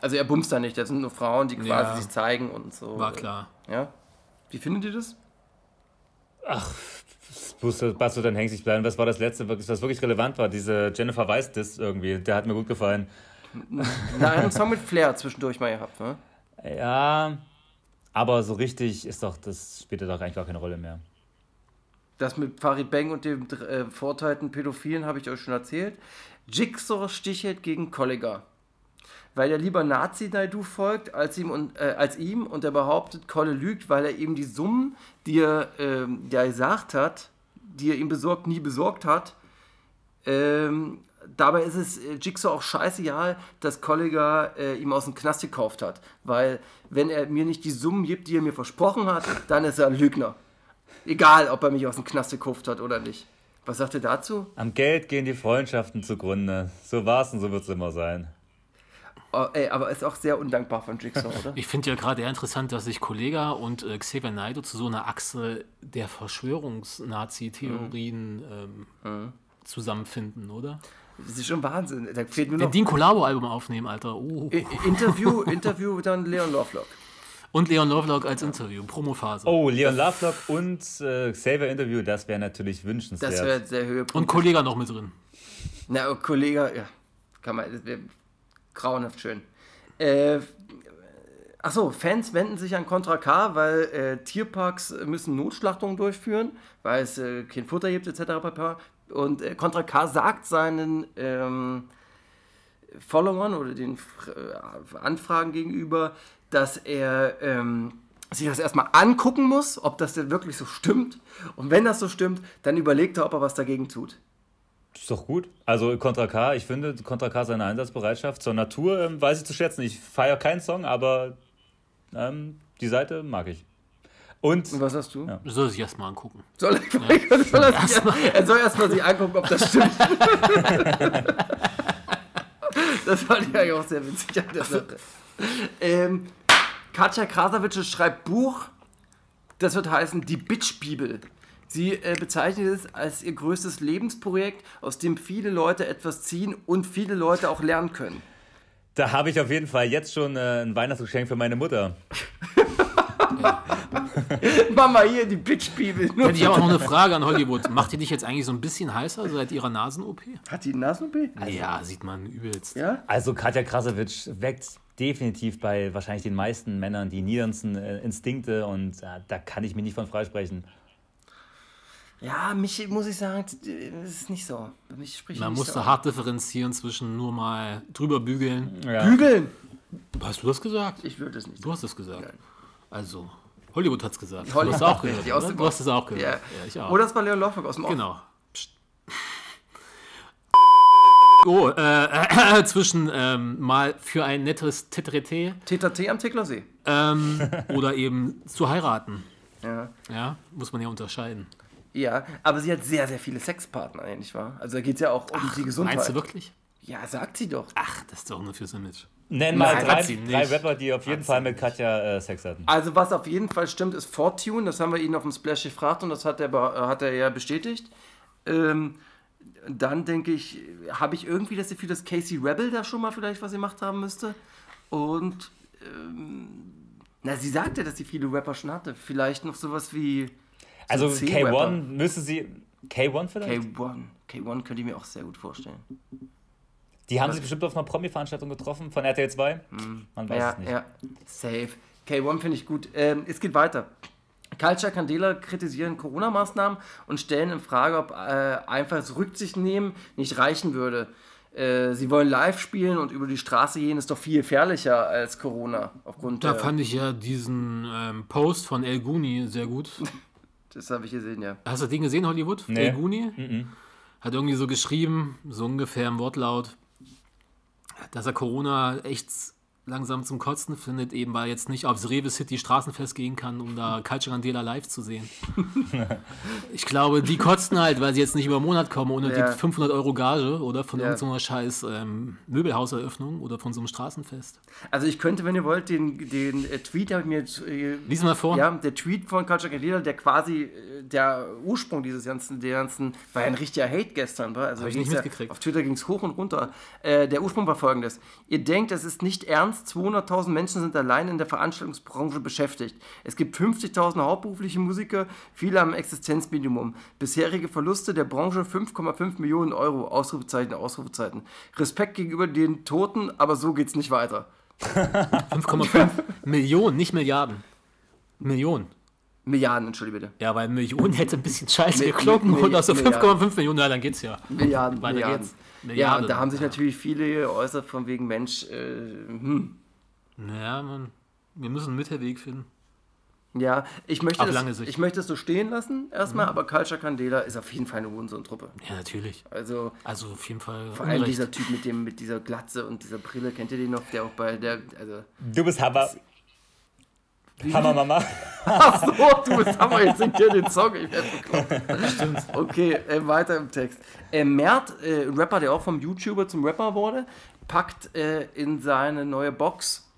Also er bumst da nicht, das sind nur Frauen, die quasi Ja. sich zeigen und so. War klar. Ja? Wie findet ihr das? Wusste, Basso, dann hängst dich bleiben. Was war das letzte, was wirklich relevant war? Diese Jennifer Weiss-Diss irgendwie. Der hat mir gut gefallen. Na, einen Song mit Flair zwischendurch mal gehabt, ne? Ja, aber so richtig ist doch, das spielt doch eigentlich gar keine Rolle mehr. Das mit Farid Bang und dem äh, verurteilten Pädophilen habe ich euch schon erzählt. Jigsaw stichelt gegen Kollega. Weil er lieber Nazi-Naidu folgt als ihm, und, äh, als ihm und er behauptet, Kolle lügt, weil er eben die Summen, die er, ähm, die er gesagt hat, die er ihm besorgt, nie besorgt hat. Ähm, dabei ist es äh, Jigsaw auch scheißegal, dass Kollega äh, ihm aus dem Knast gekauft hat. Weil, wenn er mir nicht die Summen gibt, die er mir versprochen hat, dann ist er ein Lügner. Egal, ob er mich aus dem Knast gekauft hat oder nicht. Was sagt ihr dazu? Am Geld gehen die Freundschaften zugrunde. So war's und so wird's immer sein. Oh, ey, aber ist auch sehr undankbar von Jigsaw, oder? Ich finde ja gerade eher interessant, dass sich Kollega und äh, Xavier Naidoo zu so einer Achse der Verschwörungs-Nazi-Theorien ähm, zusammenfinden, oder? Das ist schon Wahnsinn. Da fehlt nur Wenn noch die ein Collabo-Album aufnehmen, Alter. Oh. Interview, Interview, dann Leon Lovelock. Und Leon Lovelock als Interview, Promophase. Oh, Leon Lovelock und äh, Xavier Interview, das wäre natürlich wünschenswert. Das wäre der Höhepunkt. Und Kollega noch mit drin. Na, oh, Kollege, ja, kann man, das wäre grauenhaft schön. Äh, achso, Fans wenden sich an Contra K, weil äh, Tierparks müssen Notschlachtungen durchführen, weil es äh, kein Futter gibt, etc. Und äh, Contra K sagt seinen ähm, Followern oder den äh, Anfragen gegenüber, dass er ähm, sich das erstmal angucken muss, ob das denn wirklich so stimmt. Und wenn das so stimmt, dann überlegt er, ob er was dagegen tut. Ist doch gut. Also Contra K, ich finde Contra K seine Einsatzbereitschaft zur Natur ähm, weiß ich zu schätzen. Ich feiere keinen Song, aber ähm, die Seite mag ich. Und Und was hast du? Ja. Soll sich erstmal angucken. Soll er, soll er, sich, er soll erstmal sich angucken, ob das stimmt. das fand ich eigentlich auch sehr witzig an der Sache. Ähm, Katja Krasavitsche schreibt Buch, das wird heißen Die Bitch-Bibel. Sie äh, bezeichnet es als ihr größtes Lebensprojekt, aus dem viele Leute etwas ziehen und viele Leute auch lernen können. da habe ich auf jeden Fall jetzt schon äh, ein Weihnachtsgeschenk für meine Mutter. Mama, hier die Bitch-Bibel. Ich aber noch eine Frage an Hollywood. Macht ihr dich jetzt eigentlich so ein bisschen heißer seit ihrer Nasen-OP? Hat die Nasen-OP? ja, sieht man übelst. Ja? Also Katja Krasowitsch weckt definitiv bei wahrscheinlich den meisten Männern die niedernsten äh, Instinkte und äh, da kann ich mich nicht von freisprechen. Ja, mich muss ich sagen, das ist nicht so. Mich spricht Man musste so an. hart differenzieren zwischen nur mal drüber bügeln. Ja. Bügeln! Hast du das gesagt? Ich würde es nicht. Du hast es gesagt. Also, Hollywood hat es gesagt. Hollywood. Du hast es auch gehört. Aus Du hast es auch gehört. Ja. Ja, ich auch. Oder es war Leon Lovelock aus dem Off. Genau. Oh, äh, zwischen ähm, mal für ein nettes Tetrete TTT am Ticklersee. ähm, oder eben zu heiraten. Ja. Ja, muss man ja unterscheiden. ja, aber sie hat sehr, sehr viele Sexpartner, nicht wahr? Also da geht es ja auch um die Gesundheit. Meinst du wirklich? Ja, sagt sie doch. Ach, das ist doch nur fürs Image. Nenn mal Nein, drei, hat drei. Rapper, die auf jeden Fall mit Katja äh, Sex hatten. Also was auf jeden Fall stimmt, ist Fortune. Das haben wir ihn auf dem Splash gefragt und das hat er, be- hat er ja bestätigt. Ähm, dann denke ich, habe ich irgendwie das Gefühl, dass Casey Rebel da schon mal vielleicht was gemacht haben müsste. Und ähm, na, sie sagte, dass sie viele Rapper schon hatte. Vielleicht noch sowas wie Also C-Rapper. K1 müsste sie. K1 vielleicht? K1. K1 könnte ich mir auch sehr gut vorstellen. Die haben sich bestimmt auf einer Promi-Veranstaltung getroffen von RTL 2. Man weiß Ja, es nicht. ja. Safe. K1 finde ich gut. Ähm, es geht weiter. Culture Candela kritisieren Corona-Maßnahmen und stellen in Frage, ob äh, einfaches Rücksicht nehmen nicht reichen würde. Äh, sie wollen live spielen und über die Straße gehen ist doch viel gefährlicher als Corona. Aufgrund Da fand ich ja diesen ähm, Post von El Guni sehr gut. das habe ich gesehen, ja. Hast du den gesehen, Hollywood? Nee. El Guni? Hat irgendwie so geschrieben, so ungefähr im Wortlaut, dass er Corona echt langsam zum Kotzen findet, eben weil jetzt nicht aufs Rewe City Straßenfest gehen kann, um da Culture Candela live zu sehen. ich glaube, die kotzen halt, weil sie jetzt nicht über einen Monat kommen ohne Ja. die 500 Euro Gage oder von Ja. irgendeiner scheiß ähm, Möbelhauseröffnung oder von so einem Straßenfest. Also ich könnte, wenn ihr wollt, den, den äh, Tweet habe ich mir jetzt, äh, Lies mal vor. Ja, der Tweet von Culture Candela, der quasi äh, der Ursprung dieses ganzen, der ganzen, war ja ein richtiger Hate gestern, war. Also Hab ich nicht ging's ja, mitgekriegt. Auf Twitter ging es hoch und runter. Äh, der Ursprung war folgendes. Ihr denkt, es ist nicht ernst, 200.000 Menschen sind allein in der Veranstaltungsbranche beschäftigt. Es gibt 50.000 hauptberufliche Musiker, viele am Existenzminimum. Bisherige Verluste der Branche 5,5 Millionen Euro, Ausrufezeichen, Ausrufezeichen. Respekt gegenüber den Toten, aber so geht's nicht weiter. 5,5 Millionen, nicht Milliarden. Millionen. Milliarden, entschuldige bitte. Ja, weil Millionen hätte ein bisschen scheiße Mi- geklungen mi- und aus so Milliarden. 5,5 Millionen, ja, dann geht's ja. Milliarden, Weiter Milliarden. geht's. Ja, Milliarden. und da haben sich natürlich viele geäußert von wegen Mensch, äh, hm. Naja, man, wir müssen einen Mittelweg finden. Ja, ich möchte, Auf das, lange Sicht. Mhm. ich möchte das so stehen lassen erstmal, aber Culture Candela ist auf jeden Fall eine Hurensohn-Truppe. Ja, natürlich. Also Also auf jeden Fall. vor allem Unrecht. dieser Typ mit dem mit dieser Glatze und dieser Brille, kennt ihr den noch? Der auch bei der, also Du bist Hammer. Hammer, Mama. Ach so, du bist Hammer, jetzt singt ihr den Song. Ich werde bekloppt. Stimmt. Okay, äh, weiter im Text. Äh, Mert, äh, ein Rapper, der auch vom YouTuber zum Rapper wurde, packt äh, in seine neue Box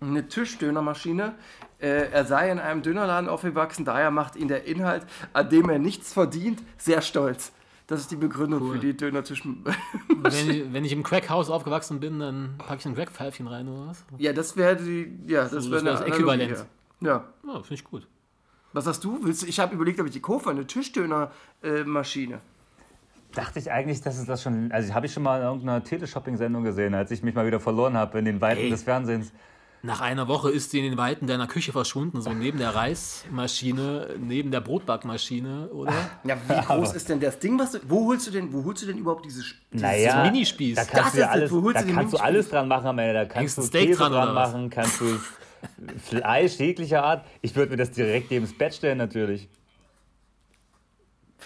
eine Tischdönermaschine. Äh, er sei in einem Dönerladen aufgewachsen, daher macht ihn der Inhalt, an dem er nichts verdient, sehr stolz. Das ist die Begründung Cool. für die Dönertisch. wenn, ich, wenn ich im Crackhaus aufgewachsen bin, dann packe ich ein Crackpfeifchen rein oder was? ja, das wäre die. Ja, das So, wäre das wär das Äquivalent. Ja. ja. Ja, finde ich gut. Was hast du? Willst du? Ich habe überlegt, ob ich die kaufe, eine Tischdönermaschine. Dachte ich eigentlich, dass es das schon. Also, habe ich schon mal in irgendeiner Teleshopping-Sendung gesehen, als ich mich mal wieder verloren habe in den Weiten Ey. des Fernsehens. Nach einer Woche ist sie in den Weiten deiner Küche verschwunden, so neben der Reismaschine, neben der Brotbackmaschine, oder? Ja, wie groß ist denn das Ding, was du. Wo holst du denn, wo holst du denn überhaupt dieses, dieses Naja, Minispieß. da Das kannst ist du ja es, alles, wo holst da kannst du alles dran machen am Ende. Da kannst Hängst du ein Steak Käse dran, dran machen, kannst du Fleisch jeglicher Art. Ich würde mir das direkt neben das Bett stellen, natürlich.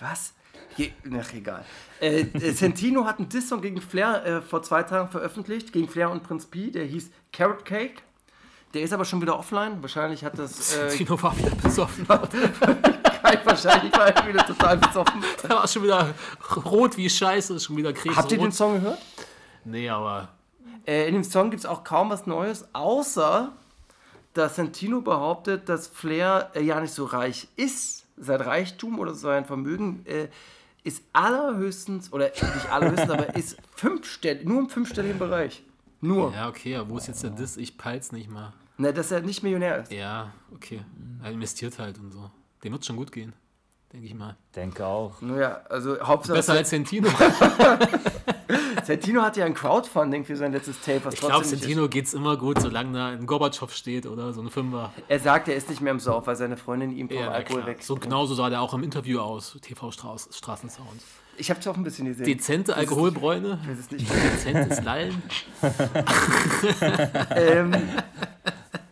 Was? Je, ach, egal. Äh, äh, Sentino hat einen Diss-Song gegen Flair äh, vor zwei Tagen veröffentlicht, gegen Flair und Prinz P, der hieß Carrot Cake. Der ist aber schon wieder offline. Wahrscheinlich hat das. Äh, Tino war wieder besoffen. wahrscheinlich war er wieder total besoffen. Der war schon wieder rot wie Scheiße, schon wieder krebsrot. Habt ihr den Song gehört? Nee, aber Äh, in dem Song gibt es auch kaum was Neues, außer dass Santino behauptet, dass Flair äh, ja nicht so reich ist. Sein Reichtum oder sein Vermögen äh, ist allerhöchstens, oder nicht allerhöchstens, aber ist fünfstellig, nur im fünfstelligen Bereich. Nur. ja, okay, aber wo ist jetzt der Diss? Ich peil's nicht mal. Ne, dass er nicht Millionär ist. Ja, okay. Er investiert halt und so. Dem wird schon gut gehen, denke ich mal. Denke auch. Naja, also Hauptsache. Besser als Sentino. Santino hat ja ein Crowdfunding für sein letztes Tape, was Ich glaube, nicht Sentino geht's immer gut, solange da ein Gorbatschow steht oder so ein Fünfer. Er sagt, er ist nicht mehr im Sauf, weil seine Freundin ihm vom Ja, Alkohol weg. So genauso sah der auch im Interview aus, TV Straß, Straßensound. Ich habe es auch ein bisschen gesehen. Dezente Alkoholbräune, Das ist nicht dezentes Lallen. ähm,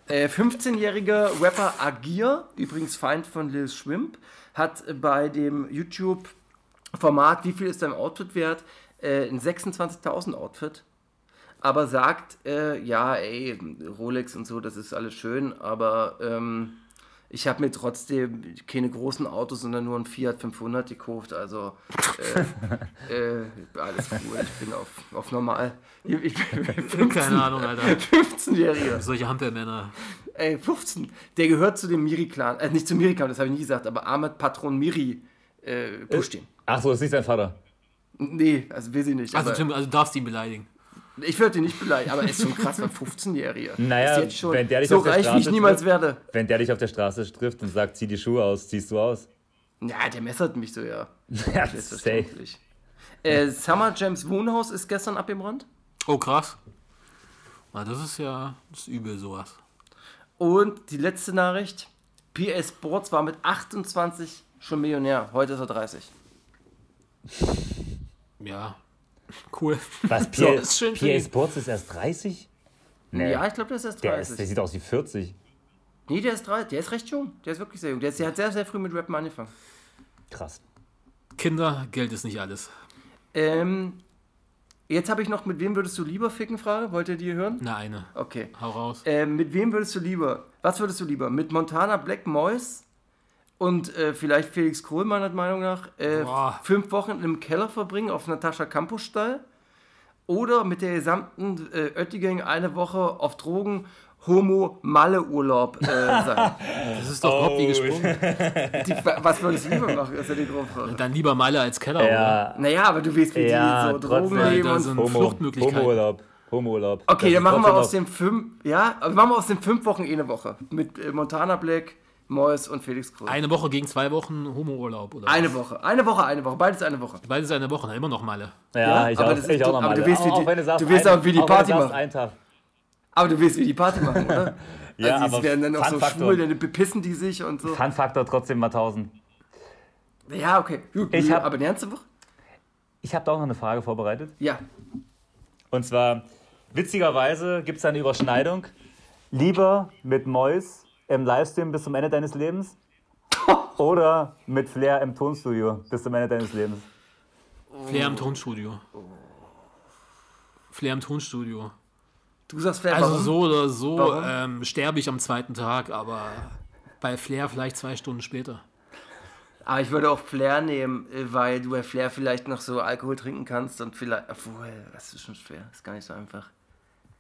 äh, 15-jähriger Rapper Agir, übrigens Feind von Lil Schwimp, hat bei dem YouTube-Format Wie viel ist dein Outfit wert? Äh, ein 26.000 Outfit. Aber sagt, äh, ja, ey, Rolex und so, das ist alles schön, aber ähm, ich habe mir trotzdem keine großen Autos, sondern nur ein Fiat 500 gekauft. Also äh, äh, alles cool, ich bin auf, auf normal. Ich, ich bin 15, Keine Ahnung, Alter. 15-Jähriger. Solche Hampelmänner. Ey, 15. Der gehört zu dem Miri-Clan. Äh, nicht zum Miri-Clan, das habe ich nie gesagt, aber Ahmed Patron Miri äh, pusht ihn. Ach so, ist nicht sein Vater. Nee, also will sie nicht. Also, aber Tim, also du darfst ihn beleidigen. ich würde ihn nicht beleidigen, aber er ist schon krass, weil 15-Jähriger. Naja, ist jetzt schon wenn der dich so auf der reich, wie ich Straße niemals trifft. werde. Wenn der dich auf der Straße trifft und sagt, zieh die Schuhe aus, ziehst du aus. Ja, der messert mich so, ja. Ja. Selbstverständlich. Äh, Summer Jams Wohnhaus ist gestern abgebrannt. Oh, krass. Na, das ist ja das ist übel, sowas. Und die letzte Nachricht: PA Sports war mit 28 schon Millionär. Heute ist er 30. Ja, cool. Was, So, für PA ihn. Sports ist erst 30? Nee, Ja, ich glaube, der ist erst der, 30. ist, der sieht aus wie 40. nee, der ist 30. Der ist recht jung. Der ist wirklich sehr jung. Der, ist, der hat sehr, sehr früh mit Rappen angefangen. Krass. Kinder, Geld ist nicht alles. Ähm, jetzt habe ich noch, mit wem würdest du lieber ficken, Frage? Wollt ihr die hören? Na, eine. Okay. Hau raus. Ähm, mit wem würdest du lieber, was würdest du lieber? Mit Montana Black Moise und äh, vielleicht Felix Kohl, meiner Meinung nach, äh, fünf Wochen im Keller verbringen auf Natascha Campus Stall? Oder mit der gesamten äh, Oettigang eine Woche auf Drogen Homo-Malle-Urlaub äh, sein? Das ist doch überhaupt wie gesprungen. Die, was würdest du lieber machen, ist ja die Grundfrage. Dann lieber Malle als Keller, oder? Ja, Naja, aber du weißt, wie Ja, die so Drogen nehmen und Homo, Fluchtmöglichkeiten. Homo-Urlaub. Homo-Urlaub. Okay, Das dann machen wir aus den fünf, ja, machen wir aus den fünf Wochen eh eine Woche. Mit äh, Montana Black, Mois und Felix Krug. Eine Woche gegen zwei Wochen Homo-Urlaub, oder? Eine Woche, eine Woche, eine Woche, beides eine Woche. Beides eine Woche, na, immer noch Malle. Ja, Ja, ich aber auch, das ist ich auch noch aber mal. du weißt, wie auch, die- wenn du weißt ein- auch, wie die auch Party sagst, machen. Einen Tag. Aber du willst wie die Party machen, oder? Ja, also, die aber werden dann auch so schwul, dann bepissen die sich und so. Fun-Faktor trotzdem mal 1000. Ja, okay. Gut, Ich hab- aber eine ernste Woche? Ich habe da auch noch eine Frage vorbereitet. Ja. Und zwar, witzigerweise gibt es eine Überschneidung. Lieber mit Mois im Livestream bis zum Ende deines Lebens oder mit Flair im Tonstudio bis zum Ende deines Lebens? Flair im Tonstudio. Flair im Tonstudio. Du sagst Flair, Also warum? so oder so ähm, sterbe ich am zweiten Tag, aber bei Flair vielleicht zwei Stunden später. Aber ich würde auch Flair nehmen, äh, weil du bei Flair vielleicht noch so Alkohol trinken kannst und vielleicht. Obwohl, das ist schon schwer. Das ist gar nicht so einfach.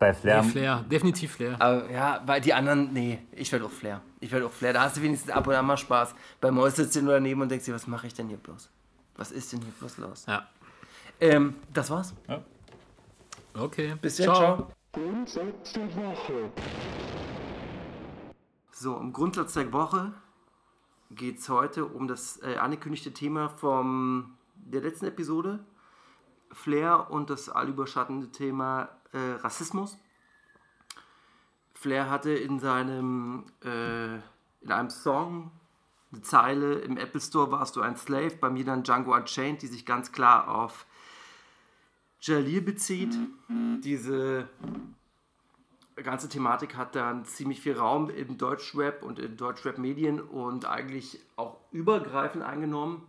Bei Flair. Nee, Flair, definitiv Flair. Aber ja, weil die anderen, nee, ich werde auch Flair. Ich werde auch Flair. Da hast du wenigstens ab und an mal Spaß. Bei Mäus sitzt du nur daneben und denkst dir, was mache ich denn hier bloß? Was ist denn hier bloß los? Ja. Ähm, das war's. Okay. Bis dann, ciao. Grundsatz der Woche. So, im Grundsatz der Woche geht es heute um das äh, angekündigte Thema vom der letzten Episode. Flair und das allüberschattende Thema äh, Rassismus. Flair hatte in seinem äh, in einem Song eine Zeile im Apple Store warst du ein Slave, bei mir dann Django Unchained, die sich ganz klar auf Jalil bezieht. Diese ganze Thematik hat dann ziemlich viel Raum im Deutschrap und in Deutschrap-Medien und eigentlich auch übergreifend eingenommen.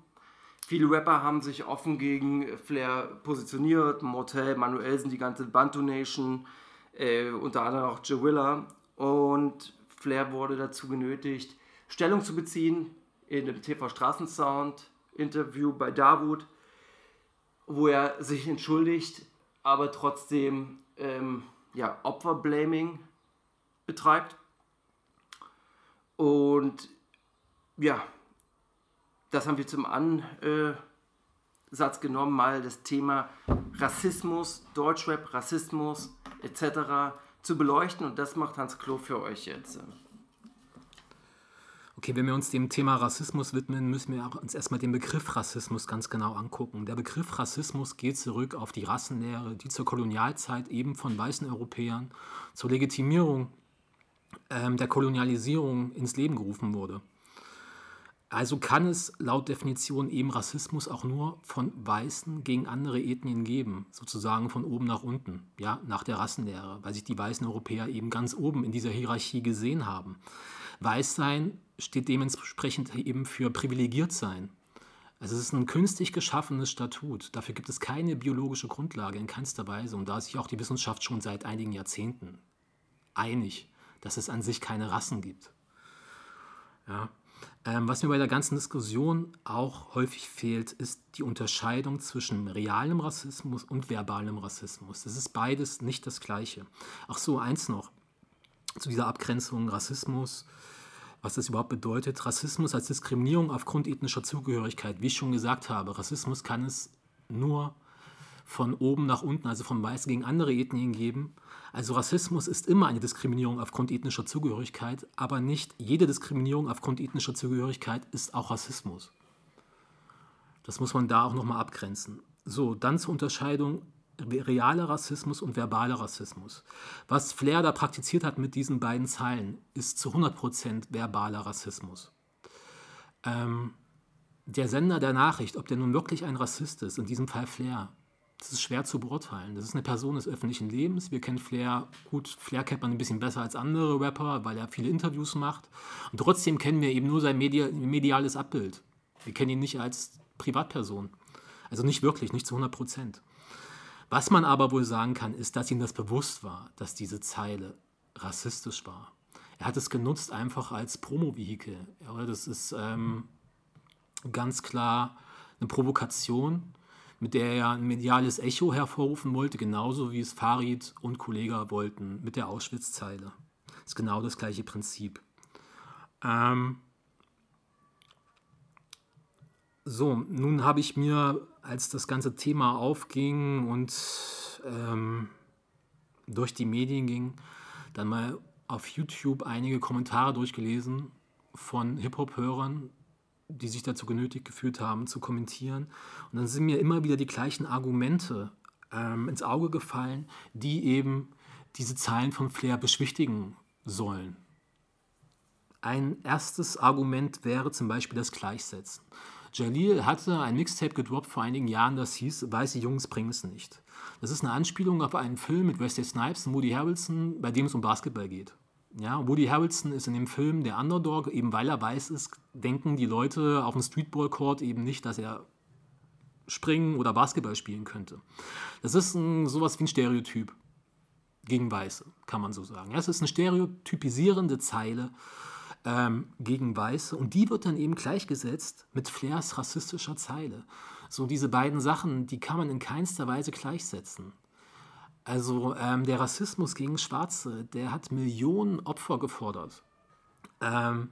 Viele Rapper haben sich offen gegen Flair positioniert, Motel, Manuelsen, die ganze Bantu Nation, äh, unter anderem auch Jawilla. Und Flair wurde dazu genötigt, Stellung zu beziehen in dem TV Straßensound Interview bei Davut, wo er sich entschuldigt, aber trotzdem ähm, ja, Opferblaming betreibt. Und ja, das haben wir zum Ansatz genommen, mal das Thema Rassismus, Deutschrap, Rassismus etc. zu beleuchten. Und das macht Hans Klo für euch jetzt. Okay, wenn wir uns dem Thema Rassismus widmen, müssen wir uns erstmal den Begriff Rassismus ganz genau angucken. Der Begriff Rassismus geht zurück auf die Rassenlehre, die zur Kolonialzeit eben von weißen Europäern zur Legitimierung ähm, der Kolonialisierung ins Leben gerufen wurde. Also kann es laut Definition eben Rassismus auch nur von Weißen gegen andere Ethnien geben, sozusagen von oben nach unten, ja, nach der Rassenlehre, weil sich die weißen Europäer eben ganz oben in dieser Hierarchie gesehen haben. Weißsein steht dementsprechend eben für privilegiert sein. Also es ist ein künstlich geschaffenes Statut. Dafür gibt es keine biologische Grundlage in keinster Weise. Und da ist sich auch die Wissenschaft schon seit einigen Jahrzehnten einig, dass es an sich keine Rassen gibt. Ja. Ähm, was mir bei der ganzen Diskussion auch häufig fehlt, ist die Unterscheidung zwischen realem Rassismus und verbalem Rassismus. Das ist beides nicht das Gleiche. Ach so, eins noch zu dieser Abgrenzung Rassismus, was das überhaupt bedeutet. Rassismus als Diskriminierung aufgrund ethnischer Zugehörigkeit. Wie ich schon gesagt habe, Rassismus kann es nur von oben nach unten, also von Weißen gegen andere Ethnien geben. Also Rassismus ist immer eine Diskriminierung aufgrund ethnischer Zugehörigkeit, aber nicht jede Diskriminierung aufgrund ethnischer Zugehörigkeit ist auch Rassismus. Das muss man da auch nochmal abgrenzen. So, dann zur Unterscheidung realer Rassismus und verbaler Rassismus. Was Flair da praktiziert hat mit diesen beiden Zeilen, ist zu 100% verbaler Rassismus. Ähm, der Sender der Nachricht, ob der nun wirklich ein Rassist ist, in diesem Fall Flair, das ist schwer zu beurteilen. Das ist eine Person des öffentlichen Lebens. Wir kennen Flair, gut, Flair kennt man ein bisschen besser als andere Rapper, weil er viele Interviews macht. Und trotzdem kennen wir eben nur sein Media, mediales Abbild. Wir kennen ihn nicht als Privatperson. Also nicht wirklich, nicht zu 100 Prozent. Was man aber wohl sagen kann, ist, dass ihm das bewusst war, dass diese Zeile rassistisch war. Er hat es genutzt einfach als Promo-Vehikel. Das ist ähm, ganz klar eine Provokation, mit der er ein mediales Echo hervorrufen wollte, genauso wie es Farid und Kollega wollten mit der Auschwitz-Zeile. Das ist genau das gleiche Prinzip. Ähm so, nun habe ich mir, als das ganze Thema aufging und ähm, durch die Medien ging, dann mal auf YouTube einige Kommentare durchgelesen von Hip-Hop-Hörern, die sich dazu genötigt gefühlt haben, zu kommentieren. Und dann sind mir immer wieder die gleichen Argumente ähm, ins Auge gefallen, die eben diese Zeilen von Flair beschwichtigen sollen. Ein erstes Argument wäre zum Beispiel das Gleichsetzen. Jalil hatte ein Mixtape gedroppt vor einigen Jahren, das hieß Weiße Jungs bringen es nicht. Das ist eine Anspielung auf einen Film mit Wesley Snipes und Woody Harrelson, bei dem es um Basketball geht. Ja, Woody Harrelson ist in dem Film der Underdog, eben weil er weiß ist, denken die Leute auf dem Streetball-Court eben nicht, dass er springen oder Basketball spielen könnte. Das ist ein, sowas wie ein Stereotyp gegen Weiße, kann man so sagen. Ja, es ist eine stereotypisierende Zeile ähm, gegen Weiße und die wird dann eben gleichgesetzt mit Flairs rassistischer Zeile. So diese beiden Sachen, die kann man in keinster Weise gleichsetzen. Also ähm, der Rassismus gegen Schwarze, der hat Millionen Opfer gefordert. Ähm,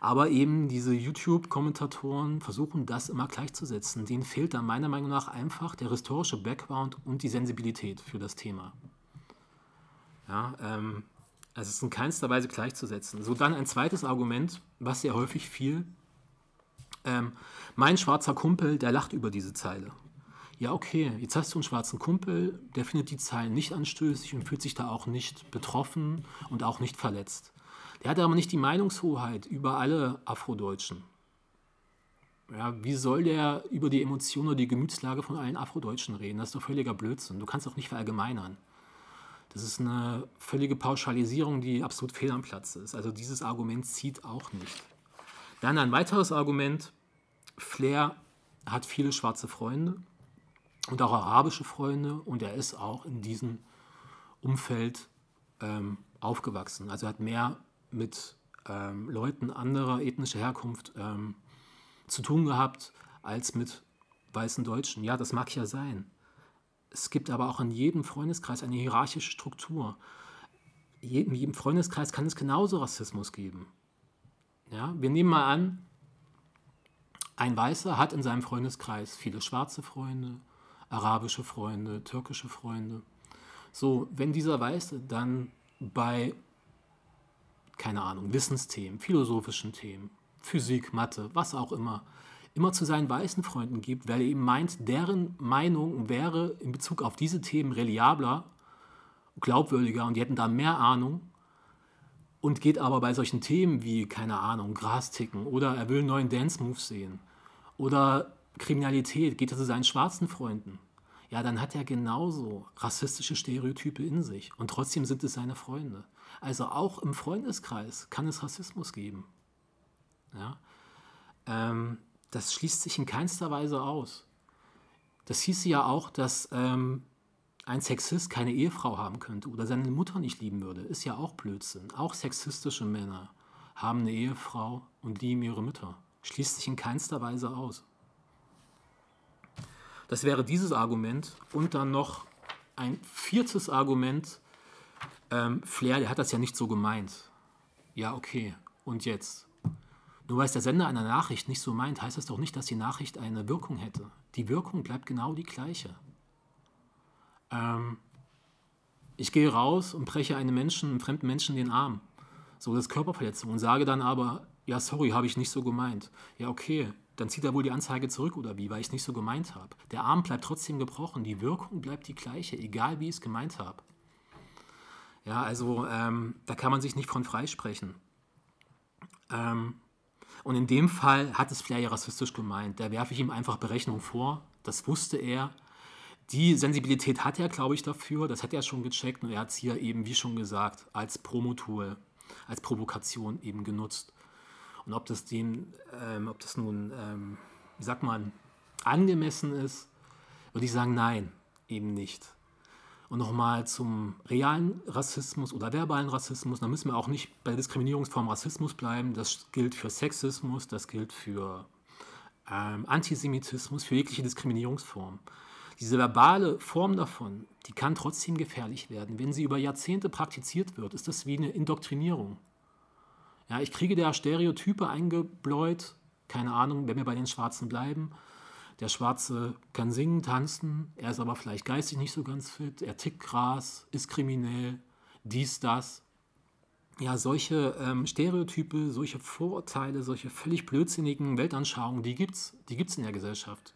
aber eben diese YouTube-Kommentatoren versuchen das immer gleichzusetzen. Denen fehlt da meiner Meinung nach einfach der historische Background und die Sensibilität für das Thema. Ja, ähm, also es ist in keinster Weise gleichzusetzen. So dann ein zweites Argument, was sehr häufig fiel. Ähm, mein schwarzer Kumpel, der lacht über diese Zeile. Ja, okay, jetzt hast du einen schwarzen Kumpel, der findet die Zeilen nicht anstößig und fühlt sich da auch nicht betroffen und auch nicht verletzt. Der hat aber nicht die Meinungshoheit über alle Afrodeutschen. Ja, wie soll der über die Emotionen oder die Gemütslage von allen Afrodeutschen reden? Das ist doch völliger Blödsinn. Du kannst auch nicht verallgemeinern. Das ist eine völlige Pauschalisierung, die absolut fehl am Platz ist. Also dieses Argument zieht auch nicht. Dann ein weiteres Argument. Flair hat viele schwarze Freunde und auch arabische Freunde und er ist auch in diesem Umfeld ähm, aufgewachsen. Also er hat mehr mit ähm, Leuten anderer ethnischer Herkunft ähm, zu tun gehabt als mit weißen Deutschen. Ja, das mag ja sein. Es gibt aber auch in jedem Freundeskreis eine hierarchische Struktur. In jedem Freundeskreis kann es genauso Rassismus geben. Ja, wir nehmen mal an, ein Weißer hat in seinem Freundeskreis viele schwarze Freunde, arabische Freunde, türkische Freunde. So, wenn dieser Weiße dann bei keine Ahnung, Wissensthemen, philosophischen Themen, Physik, Mathe, was auch immer, immer zu seinen weißen Freunden gibt, weil er eben meint, deren Meinung wäre in Bezug auf diese Themen reliabler, glaubwürdiger und die hätten da mehr Ahnung und geht aber bei solchen Themen wie, keine Ahnung, Grasticken oder er will einen neuen Dance-Move sehen oder Kriminalität, geht er zu seinen schwarzen Freunden. Ja, dann hat er genauso rassistische Stereotype in sich und trotzdem sind es seine Freunde. Also auch im Freundeskreis kann es Rassismus geben. Ja? Ähm, das schließt sich in keinster Weise aus. Das hieße ja auch, dass ähm, ein Sexist keine Ehefrau haben könnte oder seine Mutter nicht lieben würde. Ist ja auch Blödsinn. Auch sexistische Männer haben eine Ehefrau und lieben ihre Mütter. Schließt sich in keinster Weise aus. Das wäre dieses Argument. Und dann noch ein viertes Argument, ähm, Flair, der hat das ja nicht so gemeint. Ja, okay. Und jetzt? Nur weil es der Sender einer Nachricht nicht so meint, heißt das doch nicht, dass die Nachricht eine Wirkung hätte. Die Wirkung bleibt genau die gleiche. Ähm, ich gehe raus und breche einem Menschen, einem fremden Menschen den Arm. So, das ist Körperverletzung. Und sage dann aber, ja, sorry, habe ich nicht so gemeint. Ja, okay, dann zieht er wohl die Anzeige zurück oder wie, weil ich es nicht so gemeint habe. Der Arm bleibt trotzdem gebrochen. Die Wirkung bleibt die gleiche, egal wie ich es gemeint habe. Ja, also ähm, da kann man sich nicht von freisprechen. Ähm, und in dem Fall hat es Flair ja rassistisch gemeint. Da werfe ich ihm einfach Berechnung vor. Das wusste er. Die Sensibilität hat er, glaube ich, dafür. Das hat er schon gecheckt. Und er hat es hier eben, wie schon gesagt, als Promotool, als Provokation eben genutzt. Und ob das, dem, ähm, ob das nun, ähm, sagt man, angemessen ist, würde ich sagen, nein, eben nicht. Und nochmal zum realen Rassismus oder verbalen Rassismus, da müssen wir auch nicht bei Diskriminierungsform Rassismus bleiben. Das gilt für Sexismus, das gilt für ähm, Antisemitismus, für jegliche Diskriminierungsform. Diese verbale Form davon, die kann trotzdem gefährlich werden. Wenn sie über Jahrzehnte praktiziert wird, ist das wie eine Indoktrinierung. Ja, ich kriege da Stereotype eingebläut, keine Ahnung, wenn wir bei den Schwarzen bleiben, der Schwarze kann singen, tanzen, er ist aber vielleicht geistig nicht so ganz fit, er tickt Gras, ist kriminell, dies, das. Ja, solche ähm, Stereotype, solche Vorurteile, solche völlig blödsinnigen Weltanschauungen, die gibt es die gibt's in der Gesellschaft.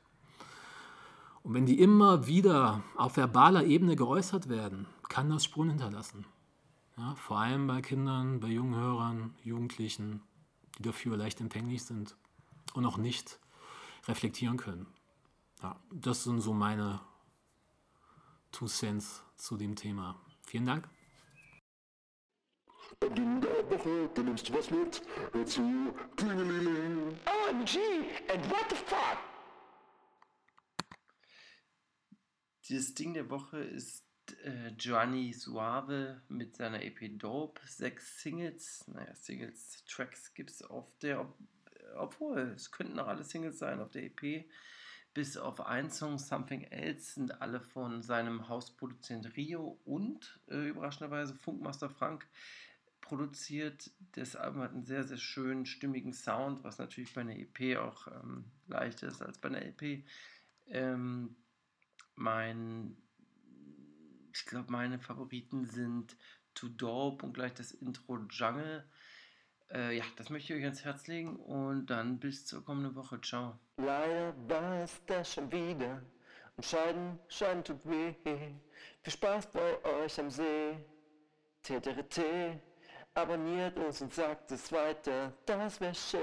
Und wenn die immer wieder auf verbaler Ebene geäußert werden, kann das Spuren hinterlassen. Ja, vor allem bei Kindern, bei jungen Hörern, Jugendlichen, die dafür leicht empfänglich sind und auch nicht reflektieren können. Ja, das sind so meine Two Cents zu dem Thema. Vielen Dank. Ding der Woche, du nimmst was mit. Hör zu, Klingelingeling. OMG, and what the fuck? Das Ding der Woche ist äh, Gianni Suave mit seiner EP Dope. Sechs Singles, naja, Singles, Tracks gibt es auf der, obwohl, es könnten auch alle Singles sein auf der EP. Bis auf ein Song, Something Else, sind alle von seinem Hausproduzent Rio und äh, überraschenderweise Funkmaster Frank produziert. Das Album hat einen sehr, sehr schönen, stimmigen Sound, was natürlich bei einer EP auch ähm, leichter ist als bei einer LP. Ähm, mein, ich glaube, meine Favoriten sind To Dope und gleich das Intro Jungle. Äh, ja, das möchte ich euch ans Herz legen und dann bis zur kommenden Woche. Ciao. Leider war es das schon wieder. Und Scheiden, Scheiden tut weh. Viel Spaß bei euch am See. TTRT, abonniert uns und sagt es weiter. Das wär schön.